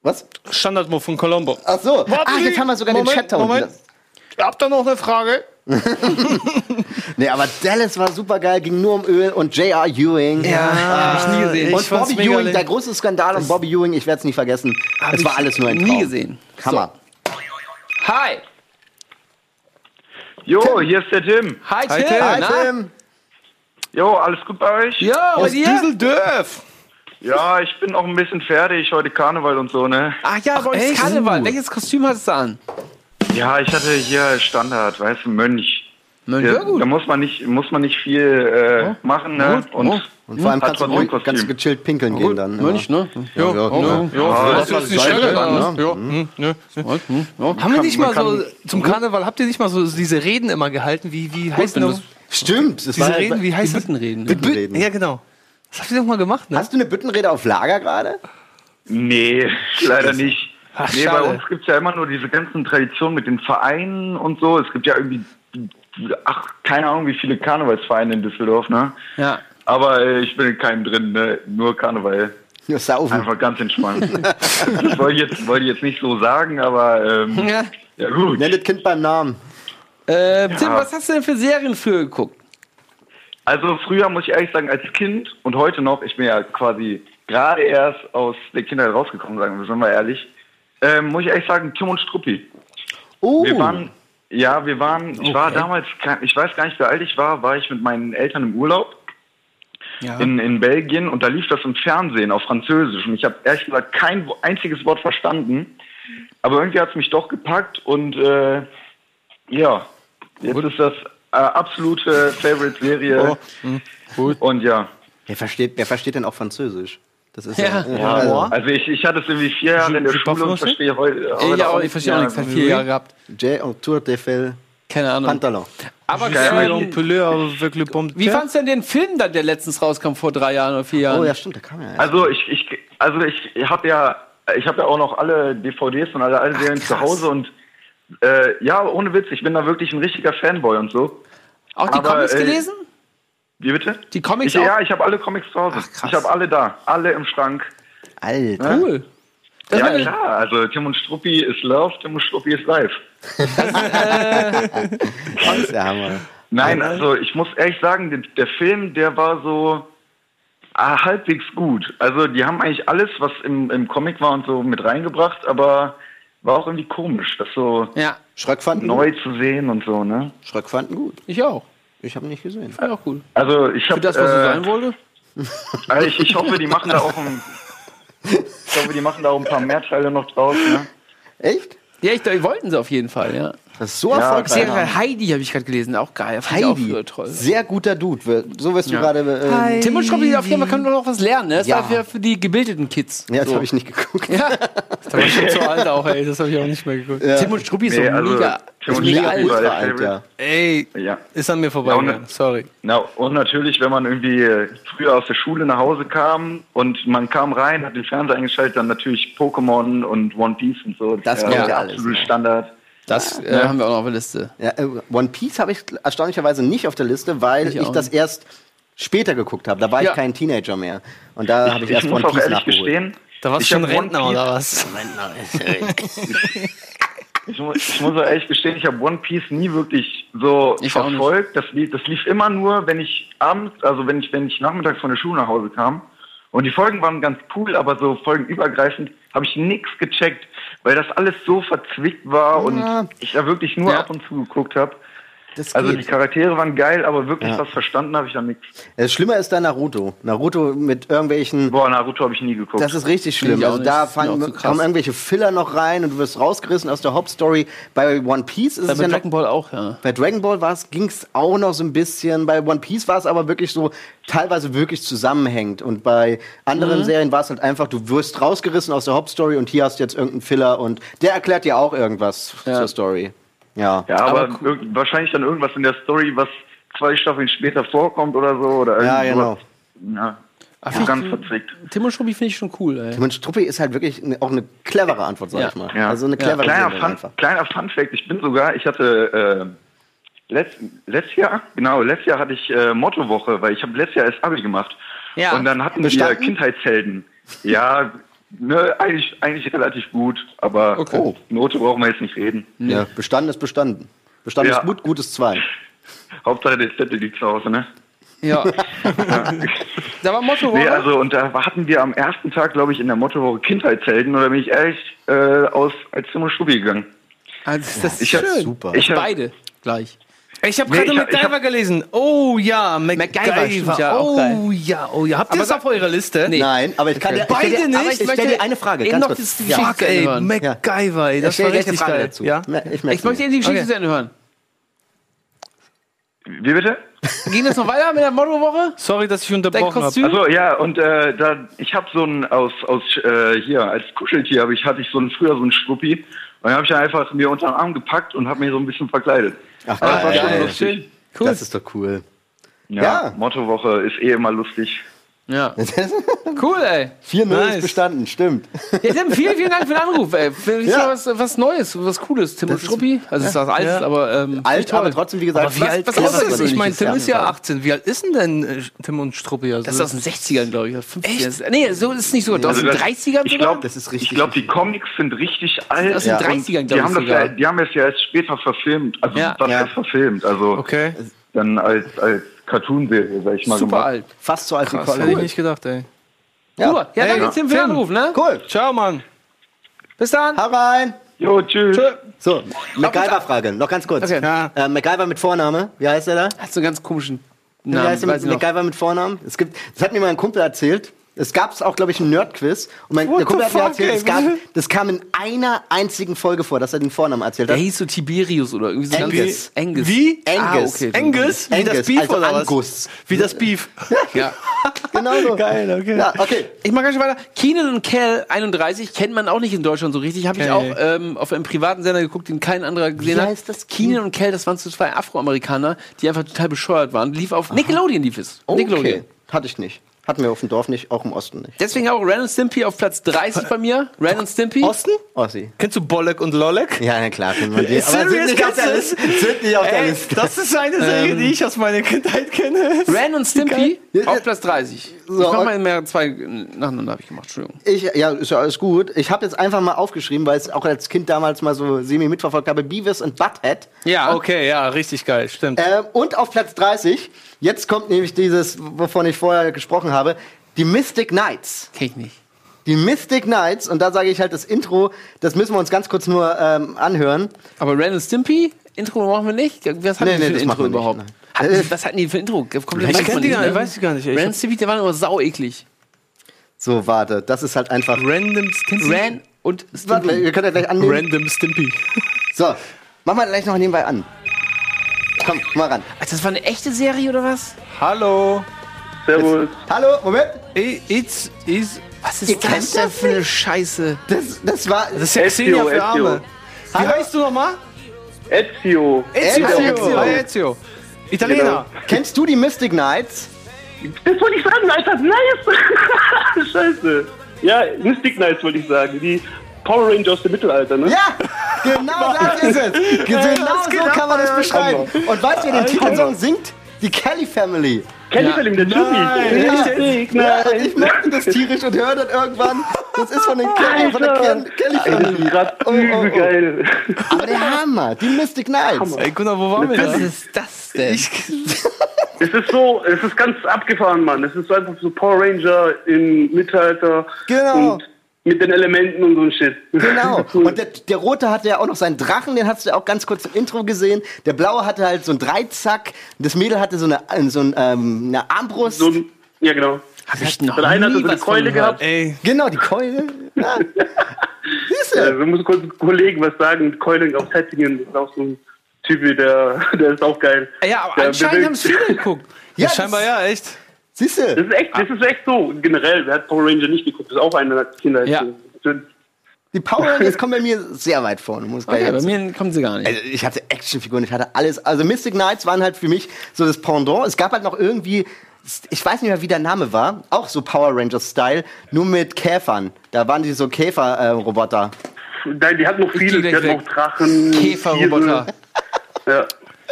Was? Standardmove von Colombo. Ach so. Warten Ah, jetzt haben wir sogar den Moment, Chat da Moment. Habt ihr noch eine Frage? Nee, aber Dallas war super geil, ging nur um Öl und J.R. Ewing. Ja, hab ich nie gesehen. Und Ich Bobby Ewing, der große Skandal um Bobby Ewing, ich werde es nicht vergessen. Es war alles nur ein Traum. Nie gesehen. Hammer. Hi. Jo, hier ist der Tim. Hi, Tim. Tim. Hi? Tim. Jo, alles gut bei euch? Ja, Aus? Düsseldorf. Ja, ich bin auch ein bisschen fertig, heute Karneval und so, ne? Ach ja, ist echt? Karneval. Uh. Welches Kostüm hattest du an? Ja, ich hatte hier Standard, weißt du, Mönch. Mönch, Ja, ja, gut. Da muss man nicht, muss man nicht viel äh, machen, ne? Und, Und vor allem kannst du ganz gechillt pinkeln gehen dann. Mönch, ne? Ja, ja, ja. Ja, das das ist ne? Ja. hm, ne. Ja. Haben wir nicht mal so zum Karneval, habt ihr nicht mal so diese Reden immer gehalten? Wie, wie heißen wenn das? Stimmt. Das Diese war Reden, wie heißt das? Büttenreden. Die Bü- Büttenreden. Ja, genau. Das habt ihr doch mal gemacht, ne? Hast du eine Büttenrede auf Lager gerade? Nee, leider nicht. Ach, nee, bei uns gibt's ja immer nur diese ganzen Traditionen mit den Vereinen und so. Es gibt ja irgendwie, ach, keine Ahnung, wie viele Karnevalsvereine in Düsseldorf, ne? Ja. Aber äh, ich bin in keinem drin, ne? Nur Karneval. Ja, saufen. Einfach ganz entspannt. das wollte ich jetzt, wollte ich jetzt nicht so sagen, aber ähm, ja. ja gut. Nenn das Kind beim Namen. Äh, Tim, was hast du denn für Serien früher geguckt? Also früher muss ich ehrlich sagen, als Kind und heute noch, ich bin ja quasi gerade erst aus der Kindheit rausgekommen, sagen wir, sind wir ehrlich, ähm, muss ich ehrlich sagen, Tim und Struppi. Oh. Wir waren, ja, wir waren, ich war damals, kein- ich weiß gar nicht, wie alt ich war, war ich mit meinen Eltern im Urlaub in, in Belgien und da lief das im Fernsehen auf Französisch und ich habe ehrlich gesagt kein einziges Wort verstanden, aber irgendwie hat es mich doch gepackt und äh, ja, jetzt ist das äh, absolute Favorite-Serie und ja. Wer versteht, wer versteht denn auch Französisch? Das ist Ja. Ja, also, also ich, ich hatte es irgendwie vier Jahre in der Schule und verstehe heute, ich auch, ich verstehe auch nichts. Ich habe vier Jahre gehabt. J. Autour de Fel Keine Ahnung. Pantalon. Aber Ja, wie fandst du denn den Film dann, der letztens rauskam vor drei Jahren oder vier Jahren? Oh ja, stimmt, da kam ja. Also ich, ich also ich habe ja, ich habe ja auch noch alle DVDs und alle, alle Serien zu Hause und äh, ja, ohne Witz, ich bin da wirklich ein richtiger Fanboy und so. Auch die aber, Comics äh, gelesen? Wie bitte? Die Comics ich, auch? Ja, ich habe alle Comics zu Hause. Ach, krass. ich habe alle da, alle im Schrank. Alter. Cool. Das ja, klar, also Tim und Struppi ist Love, Tim und Struppi ist live. Das ist der Hammer. Nein, also ich muss ehrlich sagen, der, der Film, der war so ah, halbwegs gut. Also die haben eigentlich alles, was im, im Comic war und so mit reingebracht, aber war auch irgendwie komisch, das so Ja, Schröck fanden neu gut. zu sehen und so, ne? Schröck fanden gut. ich auch. Ich habe nicht gesehen. War auch cool. Also ich Für habe das, was äh, sein wollte? also ich, ich hoffe, die machen da auch ein ich hoffe, die machen da auch ein paar mehr Teile noch draus, ne? Echt? Ja, ich, die wollten sie auf jeden Fall, ja. Das ist so Ja, erfolgreich. Serie Heidi habe ich gerade gelesen, auch geil. Fand ich auch Heidi, früher toll. sehr guter Dude. So wirst du Ja. gerade. Äh, Tim und Schruppi, auf jeden Fall können wir noch was lernen, ne? Das Ja. war für, für die gebildeten Kids. ja, das so. habe ich nicht geguckt. Ja, Da war ich schon zu alt auch, ey. Das habe ich auch nicht mehr geguckt. Tim und Struppi ist Nee, so also, mega, Tim ist mega Ultra der alt, ja. Ey, Ja. ist an mir Ja, vorbeigegangen. und- Sorry. Na, und natürlich, wenn man irgendwie äh, früher aus der Schule nach Hause kam und man kam rein, hat den Fernseher eingeschaltet, dann natürlich Pokémon und One Piece und so. Das ja, kommt ja der alles, absolute ja. Standard. Das äh, haben wir auch noch auf der Liste. Ja, äh, One Piece habe ich erstaunlicherweise nicht auf der Liste, weil Ich ich, das erst später geguckt habe. Da war Ja. ich kein Teenager mehr. Und da habe ich, Ich, erst muss One auch Piece ehrlich nachgeholt. gestehen, Da warst du schon Rentner oder was? Ich, mu ich muss auch ehrlich gestehen, ich habe One Piece nie wirklich so Ich verfolgt. Das lief, das lief immer nur, wenn ich abends, also wenn ich, wenn ich nachmittags von der Schule nach Hause kam. Und die Folgen waren ganz cool, aber so folgenübergreifend habe ich nichts gecheckt, weil das alles so verzwickt war Ja. und ich da wirklich nur Ja. ab und zu geguckt habe. Das Also geht. die Charaktere waren geil, aber wirklich Ja. was verstanden habe ich da nichts. Das Schlimme ist da Naruto. Naruto mit irgendwelchen. Boah, Naruto habe ich nie geguckt. Das ist richtig schlimm. Also da fangen, kommen irgendwelche Filler noch rein und du wirst rausgerissen aus der Hauptstory. Bei One Piece ist Bei es ja noch Dragon Ball auch, ja. Bei Dragon Ball ging es auch noch so ein bisschen. Bei One Piece war es aber wirklich so teilweise wirklich zusammenhängend. Und bei Mhm. anderen Serien war es halt einfach, du wirst rausgerissen aus der Hauptstory und hier hast du jetzt irgendeinen Filler und der erklärt dir auch irgendwas Ja. zur Story. Ja. ja, aber, aber irg- wahrscheinlich dann irgendwas in der Story, was zwei Staffeln später vorkommt oder so. Oder Ja, genau. Ja, Ach, so ich- ganz verzwickt. Tim und Struppi finde ich schon cool, ey. Tim und Struppi ist halt wirklich ne, auch eine clevere Antwort, sag Ja. ich mal. Ja. Also eine clevere Kleiner Serie Fun, kleiner Fun Fact, ich bin sogar, ich hatte äh, letzt, letztes Jahr, genau, letztes Jahr hatte ich äh, Mottowoche, weil ich habe letztes Jahr erst Abi gemacht. Ja. Und dann hatten wir Kindheitshelden. Ja, ne, eigentlich, eigentlich relativ gut, aber Okay. oh, Note brauchen wir jetzt nicht reden. Ja, bestanden ist bestanden. Bestanden Ja. ist gut, gut ist zwei. Hauptsache der Zettel liegt zu Hause, ne? Ja. da war Motto, Nee, oder? also und da hatten wir am ersten Tag, glaube ich, in der Mottowoche Kindheitshelden und da bin ich ehrlich äh, aus als und Struppi gegangen. Also, das ist Ich hab- schön. super. Ich Ich hab- beide gleich. Ich habe Nee, gerade ich hab- ich MacGyver hab- gelesen. Oh ja, MacGyver, MacGyver. stimmt ja, auch oh geil. ja, oh ja. Habt ihr Aber das auf eurer Liste? Nee. Nein, aber ich kann dir, ich Beide dir, aber nicht? ich stell dir eine Frage, Eben ganz noch kurz. das- Ja. Fuck, ey, hören. MacGyver, ey, Ich das stell war dir gleich eine richtig Frage geil. dazu. Ja? Ich, Ich möchte Ihnen die Geschichte Okay. zu Ende hören. Wie bitte? Ging das noch weiter mit der Mottowoche? Sorry, dass ich unterbrochen habe. Also ja, und äh, da ich habe so ein aus aus äh, hier als Kuscheltier habe ich hatte ich so ein früher so ein Struppi und dann habe ich einfach mir unter den Arm gepackt und habe mich so ein bisschen verkleidet. Ach, das war schon lustig. Cool. Das ist doch cool. Ja, Ja. Mottowoche ist eh immer lustig. Ja. Cool, ey. 4-0 Nice. ist bestanden, stimmt. Ja, Tim, vielen, vielen Dank für den Anruf, ey. Für, Ja. was, was Neues, was Cooles. Tim und Struppi. Also, es ist was Altes, Ja. aber. Ähm, Alt, aber trotzdem, wie gesagt, Aber wie Was- alt was ist ist das das? Ich meine? Tim ist ja Ja. 18. Wie alt ist denn denn äh, Tim und Struppi? Also Das ist aus den 60ern, glaube ich. oder 50ern. Nee, so ist es nicht so. Aus Also den das- 30ern Ich sogar? glaube, Das ist richtig, Ich glaube, die Comics sind richtig alt. Aus den und 30ern, die glaub haben ich das ja, sogar. die haben es ja erst später verfilmt. Also Ja. Ja. verfilmt? Also Okay. dann als als Cartoon-Serie, sag ich mal. Super gemacht. alt. fast so alt wie Hätte ich nicht gedacht, ey. Super. Ja, danke, ja. Tim, für den. Anruf, ne? Cool. Ciao, Mann. Bis dann. Hau rein. Jo, tschüss. So, MacGyver-Frage, noch ganz kurz. Okay. Ja. Äh, MacGyver mit Vorname, wie heißt er da? Hat so einen ganz komischen Wie Namen. heißt er mit ich noch. MacGyver mit Vornamen? Es gibt, das hat mir mal ein Kumpel erzählt. Es gab auch, glaube ich, ein Nerd-Quiz. Und mein, der Kumpel hat mir erzählt, es gab, das kam in einer einzigen Folge vor, dass er den Vornamen erzählt Der hat. hieß so Tiberius oder irgendwie so Angus. Angus. Wie? Ah, Angus. okay. Angus? Wie Angus, das Beef also oder was? Angus. Wie das Beef. Ja. Genau so. Geil, okay. Ja, okay. Ich mach ganz schön weiter. Keenan und Kel 31 kennt man auch nicht in Deutschland so richtig. Habe ich Okay. auch ähm, auf einem privaten Sender geguckt, den kein anderer gesehen Wie hat. heißt das? Keenan und Kel, das waren so zwei Afroamerikaner, die einfach total bescheuert waren. Lief auf Nickelodeon lief es. Nickelodeon. Okay. Hatte ich nicht. Hatten wir auf dem Dorf nicht, auch im Osten nicht. Deswegen auch Ren und Stimpy auf Platz 30 bei mir. Ren und Stimpy. Osten? Ossi. Kennst du Bolek und Lolek? Ja, na klar, finden wir die. Serious, sind nicht auf der Liste. Sind nicht auf der Ey, Liste. das ist eine Serie, die ich aus meiner Kindheit kenne. Ren und Stimpy auf Platz 30. So, ich mach mal mehr zwei nacheinander habe ich gemacht. Entschuldigung. Ich, ja, ist ja alles gut. Ich habe jetzt einfach mal aufgeschrieben, weil ich auch als Kind damals mal so semi mitverfolgt habe, Beavis und Butthead. Ja. Okay, ja, richtig geil, stimmt. Ähm, und auf Platz 30, jetzt kommt nämlich dieses, wovon ich vorher gesprochen habe, die Mystic Knights. Kenn ich nicht. Die Mystic Knights, und da sage ich halt das Intro, das müssen wir uns ganz kurz nur ähm, anhören. Aber Ren und Stimpy, Intro brauchen wir nicht. Was hatten Nee, die nee, für machen Intro wir nicht, überhaupt? nein. Hatten die, was hatten die für ein Intro? Komplett Ich weiß kenn man die nicht, gar nicht, ne? weiß ich gar nicht. Ich Ren und Stimpy, der war immer sau eklig. So, warte, das ist halt einfach. Random Stimpy. Ren und Warte, Stimpy. ihr könnt ja gleich annehmen. Random Stimpy. So, mach mal gleich noch nebenbei an. Komm, mal ran. Ach, Das war eine echte Serie oder was? Hallo. Servus. Hallo, Moment. I- It's, is, Was ist das denn das für eine Scheiße? Das, das war. das ist ja Xenia für Ezio. Arme. Wie heißt du nochmal? Ezio. Ezio. Ezio. Ezio. Italiener. Kennst du die Mystic Knights? Das wollte ich sagen, Alter. Nice. Scheiße. Ja, Mystic Knights wollte ich sagen. Die Power Ranger aus dem Mittelalter, ne? Ja, genau das ist es. Genau so kann man das beschreiben. Und weißt du, wer den Titelsong singt? Die Kelly Family. Ihr den, der Typi? Ja. Mystic Ja, Knights. ich mochte das tierisch und höre dann irgendwann, das ist von, den Kelly, von der Ken, Kelly Ey, das Family. Oh, oh, oh. geil. Aber der Hammer, die Mystic Knights. Ey, Gunnar, wo waren wir Was da? ist das denn? Es ist so, es ist ganz abgefahren, Mann. Es ist so einfach so Power Ranger im Mittelalter. Genau. Und mit den Elementen und so ein Shit. Genau. Und der, der Rote hatte ja auch noch seinen Drachen, den hast du ja auch ganz kurz im Intro gesehen. Der Blaue hatte halt so einen Dreizack. Das Mädel hatte so eine, so ein, ähm, eine Armbrust. so ein, ja, genau. Hab ich noch Der eine hatte so eine Keule gehabt. Ey, Genau, die Keule. Ja. Siehst du? Äh, wir müssen kurz Kollegen was sagen. Keuling aus Hettingen ist auch so ein Typ, der, der ist auch geil. Ja, aber Der anscheinend haben es viele geguckt. Ja, ja, scheinbar ja, echt. Siehst Das du? ist echt, das ist echt so. Generell, wer hat Power Ranger nicht geguckt? Das ist auch eine Kinder. Ja. Die Power Rangers kommen bei mir sehr weit vorne, muss ich Okay, bei dazu- mir kommen sie gar nicht. Also ich hatte Actionfiguren, ich hatte alles. Also Mystic Knights waren halt für mich so das Pendant. Es gab halt noch irgendwie, ich weiß nicht mehr, wie der Name war, auch so Power Rangers-Style, nur mit Käfern. Da waren die so Käfer-Roboter. Nein, die hat noch vieles. Die gleich hat weg. noch Drachen. Käferroboter. Ja.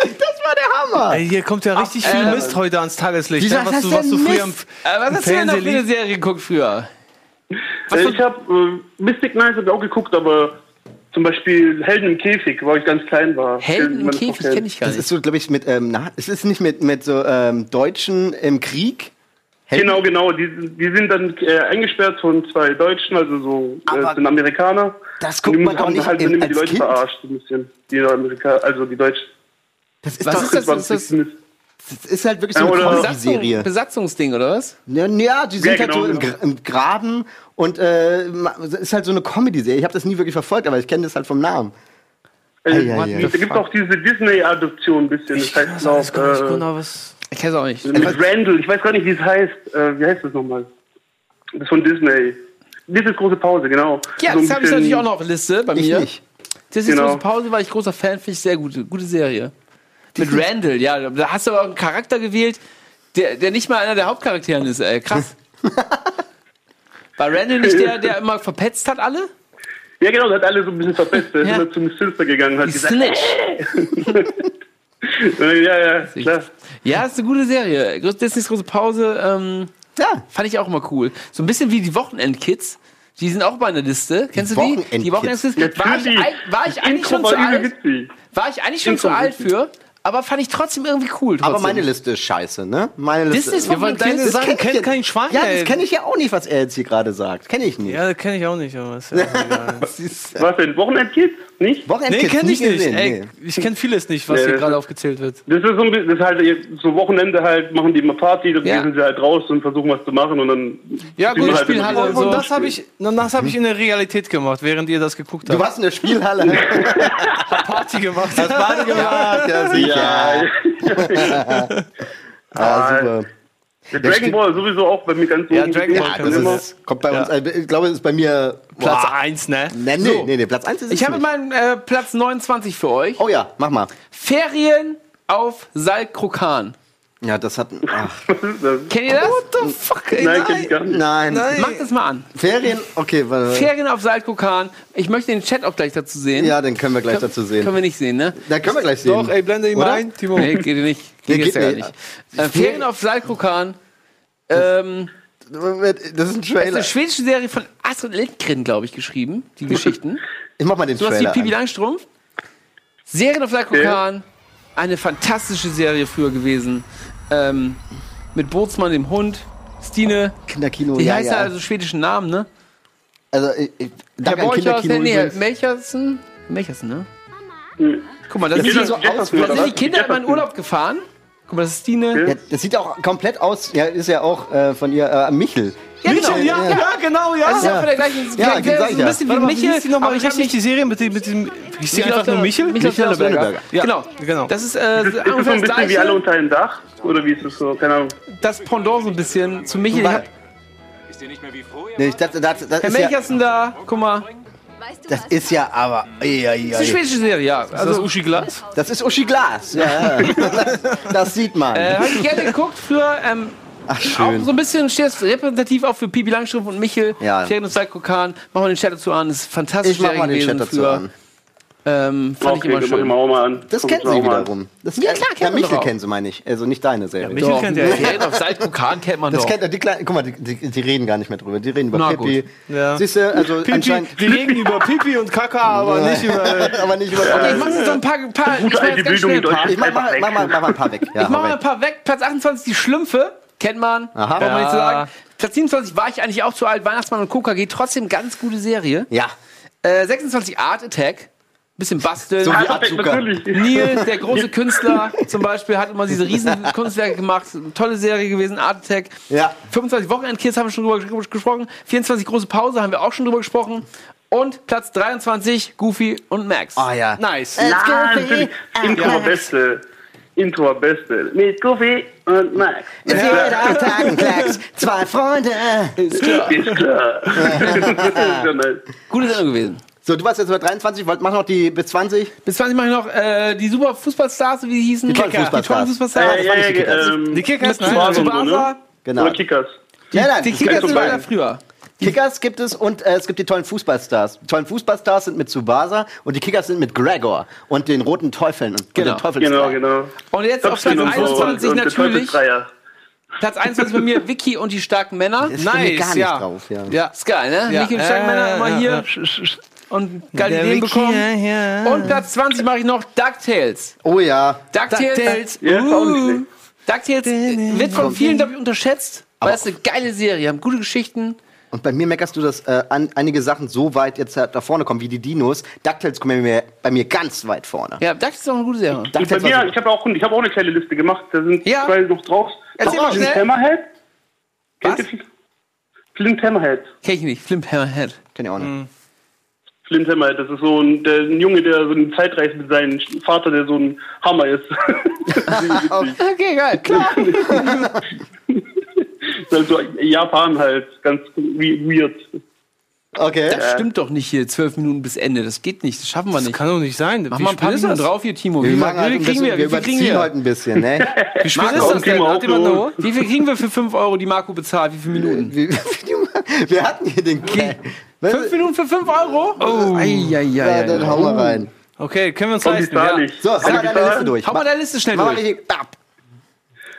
Das war der Hammer. Ey, hier kommt ja richtig Ach, viel äh, Mist heute ans Tageslicht. wieso, ne? was du, was du früher im? Äh, was im hast du denn noch für Fernsehen eine. Serie geguckt früher? Was Äh, ich habe äh, Mystic Knights hab auch geguckt, aber zum Beispiel Helden im Käfig, wo ich ganz klein war. Helden im das Käfig kenne ich gar Das nicht. ist so, glaube ich, mit, ähm, na, es ist nicht mit, mit so ähm, Deutschen im Krieg. Helden- Genau, genau. Die, die sind dann äh, eingesperrt von zwei Deutschen, also so äh, sind Amerikaner. das guckt die man doch haben nicht halt im- immer die als Leute Kind. verarscht, so ein bisschen. Die Amerikaner, also die Deutschen. Das ist Was doch, ist das? Ist das das ist halt wirklich so Ja, eine oder- Comedy-Serie. Besatzungsding, oder was? Ja, ja, die sind Ja, halt genau, so im, genau. Im Graben und äh, ist halt so eine Comedy-Serie. Ich habe das nie wirklich verfolgt, aber ich kenne das halt vom Namen. Äh, ei. Da gibt es auch diese Disney-Adoption ein bisschen. Das heißt Das weiß gar nicht, auch, äh, Gunnar, was... Ich kenne es auch nicht. mit Randall. Ich weiß gar nicht, wie es heißt. Äh, wie heißt das nochmal? Das ist von Disney. Disneys große Pause, genau. Ja, So das habe ich natürlich auch noch auf der Liste bei Ich mir. nicht. Das ist Genau. große Pause, war ich großer Fan, finde ich sehr gute, gute Serie. Mit Randall, ja, da hast du aber auch einen Charakter gewählt, der, der nicht mal einer der Hauptcharakteren ist, ey, krass. War Randall nicht der, der immer verpetzt hat alle? Ja, genau, der hat alle so ein bisschen verpetzt. Der Ja. ist immer zum Silster gegangen hat Die gesagt, Snitch. ja, ja, klar. Ja, ist eine gute Serie. Disneys große Pause, ähm, Ja, fand ich auch immer cool. So ein bisschen wie die Wochenendkids. Die sind auch bei einer Liste. Kennst du die? Wochenendkids. Die Wochenendkids. War ich, war ich eigentlich schon zu alt? War ich eigentlich schon zu alt für? Aber fand ich trotzdem irgendwie cool. Trotzdem. aber meine Liste ist scheiße, ne? Meine Liste. Disney's Ja, weil deine Sachen kenn ich kennt ja- kein Schwein, Ja, das kenne ich ja auch nicht, was er jetzt hier gerade sagt. Kenne ich nicht. Ja, das kenne ich auch nicht, aber ist ja auch egal. Was denn? Wochenendkids? Nicht? Nee, Wochenendkids kenne ich nicht. gesehen, Ey, nee. ich kenne vieles nicht, was Nee, hier gerade aufgezählt wird. Das ist so ein bisschen, das ist halt so Wochenende halt, machen die immer Party, dann Ja. gehen sie halt raus und versuchen was zu machen und dann. Ja, gut, halt die- Und, so. und das habe ich, das habe ich in der Realität gemacht, während ihr das geguckt Du habt. warst in der Spielhalle. Party gemacht. Hast Party gemacht, ja, sicher. Ja, Ah, super. Der Dragon Ball sowieso auch bei mir ganz Ja. Dragon Ball Ja, das immer. ist, kommt bei uns, äh, ich glaube, das ist bei mir Platz Boah. 1, ne? Nee, nee, nee, nee, Platz 1 ist Ich es habe nicht. meinen äh, Platz 29 für euch. Oh ja, mach mal. Ferien auf Saltkrokan. Ja, das hat. Ach, Kennt ihr das? What the fuck, Nein, kenn ich gar nicht. nein. Macht das mal an. Ferien? Okay, warte. Ferien auf Saltkrokan. Ich möchte den Chat auch gleich dazu sehen. Ja, den können wir gleich dazu sehen. Können wir nicht sehen, ne? Da können wir gleich sehen. Doch, ey, blende ihn mal ein, Timo. Nee, geht nicht. Geht, Nee, geht ja gar nicht. nicht. Äh, Ferien auf Saltkrokan. Ähm, Das ist ein das ist Trailer. eine schwedische Serie von Astrid Lindgren, glaube ich, geschrieben. Die Geschichten. Ich mach mal den wie Trailer. Pipi an. Langstrumpf. Serien auf Saltkrokan. Eine fantastische Serie früher gewesen. Ähm, mit Bootsmann, dem Hund. Stine. Kinderkino, Die ja, heißt ja. also schwedischen Namen, ne? Also, ich, ich, Herr danke an Kinderkino nee. Melchersen. Melchersen, ne? Hm. Guck mal, das, sieht sind, so die, aus, wie- sind die Kinder in meinen Urlaub gefahren. Guck mal, das ist Stine. Ja, das sieht auch komplett aus, ja, ist ja auch äh, von ihr, äh, Michel. Ja, genau. Michel, ja, ja, genau, ja. Das ist ja von der gleichen. Ja, der sag ich ist ja. ein bisschen wie wie Michel. hieß die nochmal aber ich hab richtig, nicht die Serie mit dem, mit dem hieß die einfach nur Michel? Michel Michel der Lönneberger. Ja, Genau. genau. Das ist, äh, Ist das, ist das so ein bisschen wie alle unter einem Dach? Oder wie ist das so? Keine Ahnung. Das Pendant so ein bisschen zu Michel. Ich hab, Nee, das, das, das, Herr ist ja, Melchersen da, guck mal. Das ist ja aber. Ja, ja, Das ist eine schwedische Serie, ja. Also das Uschi Glas? Das ist Uschi Glas. Ja, ja. das sieht man. äh, habe ich gerne geguckt für, ähm, Ach, auch schön. so ein bisschen steht es repräsentativ auch für Pipi Langstrumpf und Michel. Ja. Ferien und Saltkrokan. Machen wir den Chat dazu an. Das ist fantastisch Ich mach mal den Chat dazu an. Ähm, fand Okay, ich immer mach ich schön. mir auch mal an. Das Guck ich mir sie mal wiederum. Das, Ja, klar, kennt ja, Michel kennen sie, meine ich. Also nicht deine Serie. Michel Doch. kennt ja. Ferien auf Saltkrokan kennt man Das doch. kennt er, die kleinen, guck mal, die, die, die reden gar nicht mehr drüber. Die reden über Na Pippi. Ja. Siehst du, also anscheinend. Pipi, wir reden über Pipi und Kaka, aber nicht über... aber nicht über Okay, ich mach so ein paar, paar Gute ich mach Bildung schnell in ein paar. Deutschland. Ich mach, mach, mach, mal, weg. mach mal ein paar weg. Ja, Ich mach mal ein paar weg. Platz 28, die Schlümpfe. Kennt man. Aha. Braucht man nicht zu Ja. sagen. Platz 27 war ich eigentlich auch zu alt. Weihnachtsmann und Coca geht trotzdem ganz gute Serie. Ja. Äh, 26 Art Attack. Bisschen basteln. So wie Ah, Azuka. natürlich. Neil, der große Künstler zum Beispiel, hat immer diese riesen Kunstwerke gemacht. Tolle Serie gewesen, Art Attack. Ja. 25 25 Wochenendkids haben wir schon drüber ges- gesprochen. 24 große Pause haben wir auch schon drüber gesprochen. Und Platz 23 Goofy und Max. Ah ja. Nice. Let's go, Nein, Goofy. Intro beste. Intro beste. Mit Goofy und Max. Jetzt jeder Tag ein Klecks. Zwei Freunde. Ist klar. Ist klar. ja, nice. Gute Sendung gewesen. So, du warst jetzt bei 23, wollt- mach noch die bis 20. Bis 20 mache ich noch äh, die super Fußballstars, wie die hießen. Die tollen Kicker. Fußballstars. Die tollen Fußballstars. Ja, ja, ja, die Kickers. ähm, Die Kickers, Mit nein. Tsubasa Tsubasa. und so, ne? Genau. Oder Kickers. Ja, nein, Die Kickers sind leider früher. Kickers gibt es und äh, es gibt die tollen Fußballstars. Die tollen Fußballstars sind mit Tsubasa und die Kickers sind mit Gregor und den roten Teufeln und, Genau. und den Teufels Genau, genau. Und jetzt auf Platz und so. 21 und der natürlich. Teufelsdreier. Platz 21 bei mir, Vicky und die starken Männer. Ich stehe Nice, gar nicht ja. drauf. Ja. Ja. Ist geil, ne? Ja. Vicky und die starken Männer immer ja, hier. Und geile Der Ideen Vicky, bekommen. ja, ja. Und Platz 20 mache ich noch DuckTales. Oh ja. DuckTales, DuckTales. Ja, ist schlecht. DuckTales wird von vielen, glaube ich, unterschätzt. Weil es eine geile Serie, haben gute Geschichten. Und bei mir meckerst du, dass äh, an, einige Sachen so weit jetzt äh, da vorne kommen wie die Dinos. DuckTales kommen bei mir, bei mir ganz weit vorne. Ja, DuckTales ist auch eine gute Serie. Und bei mir, so- ich habe auch, ich hab auch eine kleine Liste gemacht. Da sind Ja. zwei noch drauf. Erzähl mal Flint schnell. Hammerhead. Kennt ihr Flint Hammerhead. Kenn ich nicht. Flimp Hammerhead. Kenn ich auch nicht. Flint Hammerhead, das ist so ein, der, ein Junge, der so eine Zeitreise mit seinem Vater, der so ein Hammer ist. Okay, geil. Klar. also Japan halt, ganz we- weird. Okay. Das stimmt doch nicht hier. Zwölf Minuten bis Ende. Das geht nicht. Das schaffen wir Das nicht. kann doch nicht sein. Mach mal ein paar Minuten drauf hier, Timo. Wie, Wir, viel- machen halt wie kriegen wir? wir kriegen überziehen wir? heute ein bisschen, ne? Wie spät ist das denn? Wie viel kriegen wir für 5 Euro, die Marco bezahlt? Wie viele Minuten? wir, hatten hier den Gag. Fünf Minuten für 5 Euro? Oh. Ja, Eieiei. dann hauen wir rein. Okay, können wir uns Kommt die leisten. Ja. So, hau mal deine Liste durch. Hau mal deine Liste schnell durch.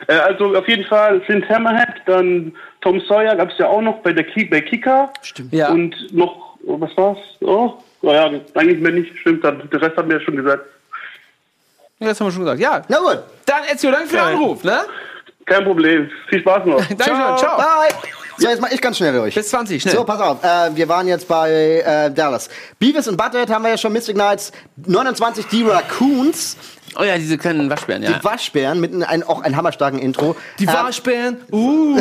Äh, also auf jeden Fall Flint Hammerhead, dann Tom Sawyer gab es ja auch noch bei der Ki bei Kicker. Stimmt. Ja. Und noch, was war's? Oh, oh ja, eigentlich mehr nicht. Stimmt, dann, der Rest haben wir ja schon gesagt. Ja, das haben wir schon gesagt. Ja. Na gut. Dann, Ezio, danke für den. Anruf, ne? Kein Problem. Viel Spaß noch. Dankeschön. Ciao. Bye. So, jetzt mach ich ganz schnell durch. Bis 20, schnell. So, pass auf. Äh, wir waren jetzt bei äh, Dallas. Beavis und Butthead haben wir ja schon. Mystic Knights 29, die Raccoons, Oh ja, diese kleinen Waschbären, ja. die Waschbären mit ein, auch ein hammerstarken Intro. Die Ähm, Waschbären. Uh.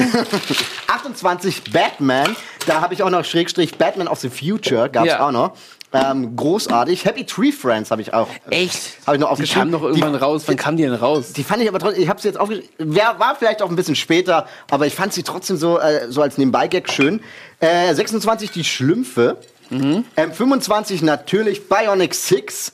28 Batman. Da habe ich auch noch Schrägstrich Batman of the Future. Gab's Ja. auch noch. Ähm, großartig. Happy Tree Friends habe ich auch. Echt? Habe ich noch Die aufgeschrieben. kam doch irgendwann raus. Wann kam die denn raus? Die fand ich aber trotzdem, ich habe sie jetzt aufgeschrieben, Wer- war vielleicht auch ein bisschen später, aber ich fand sie trotzdem so, äh, so als Nebenbei-Gag schön. Äh, 26 die Schlümpfe. Mhm. Ähm, 25 natürlich Bionic Six.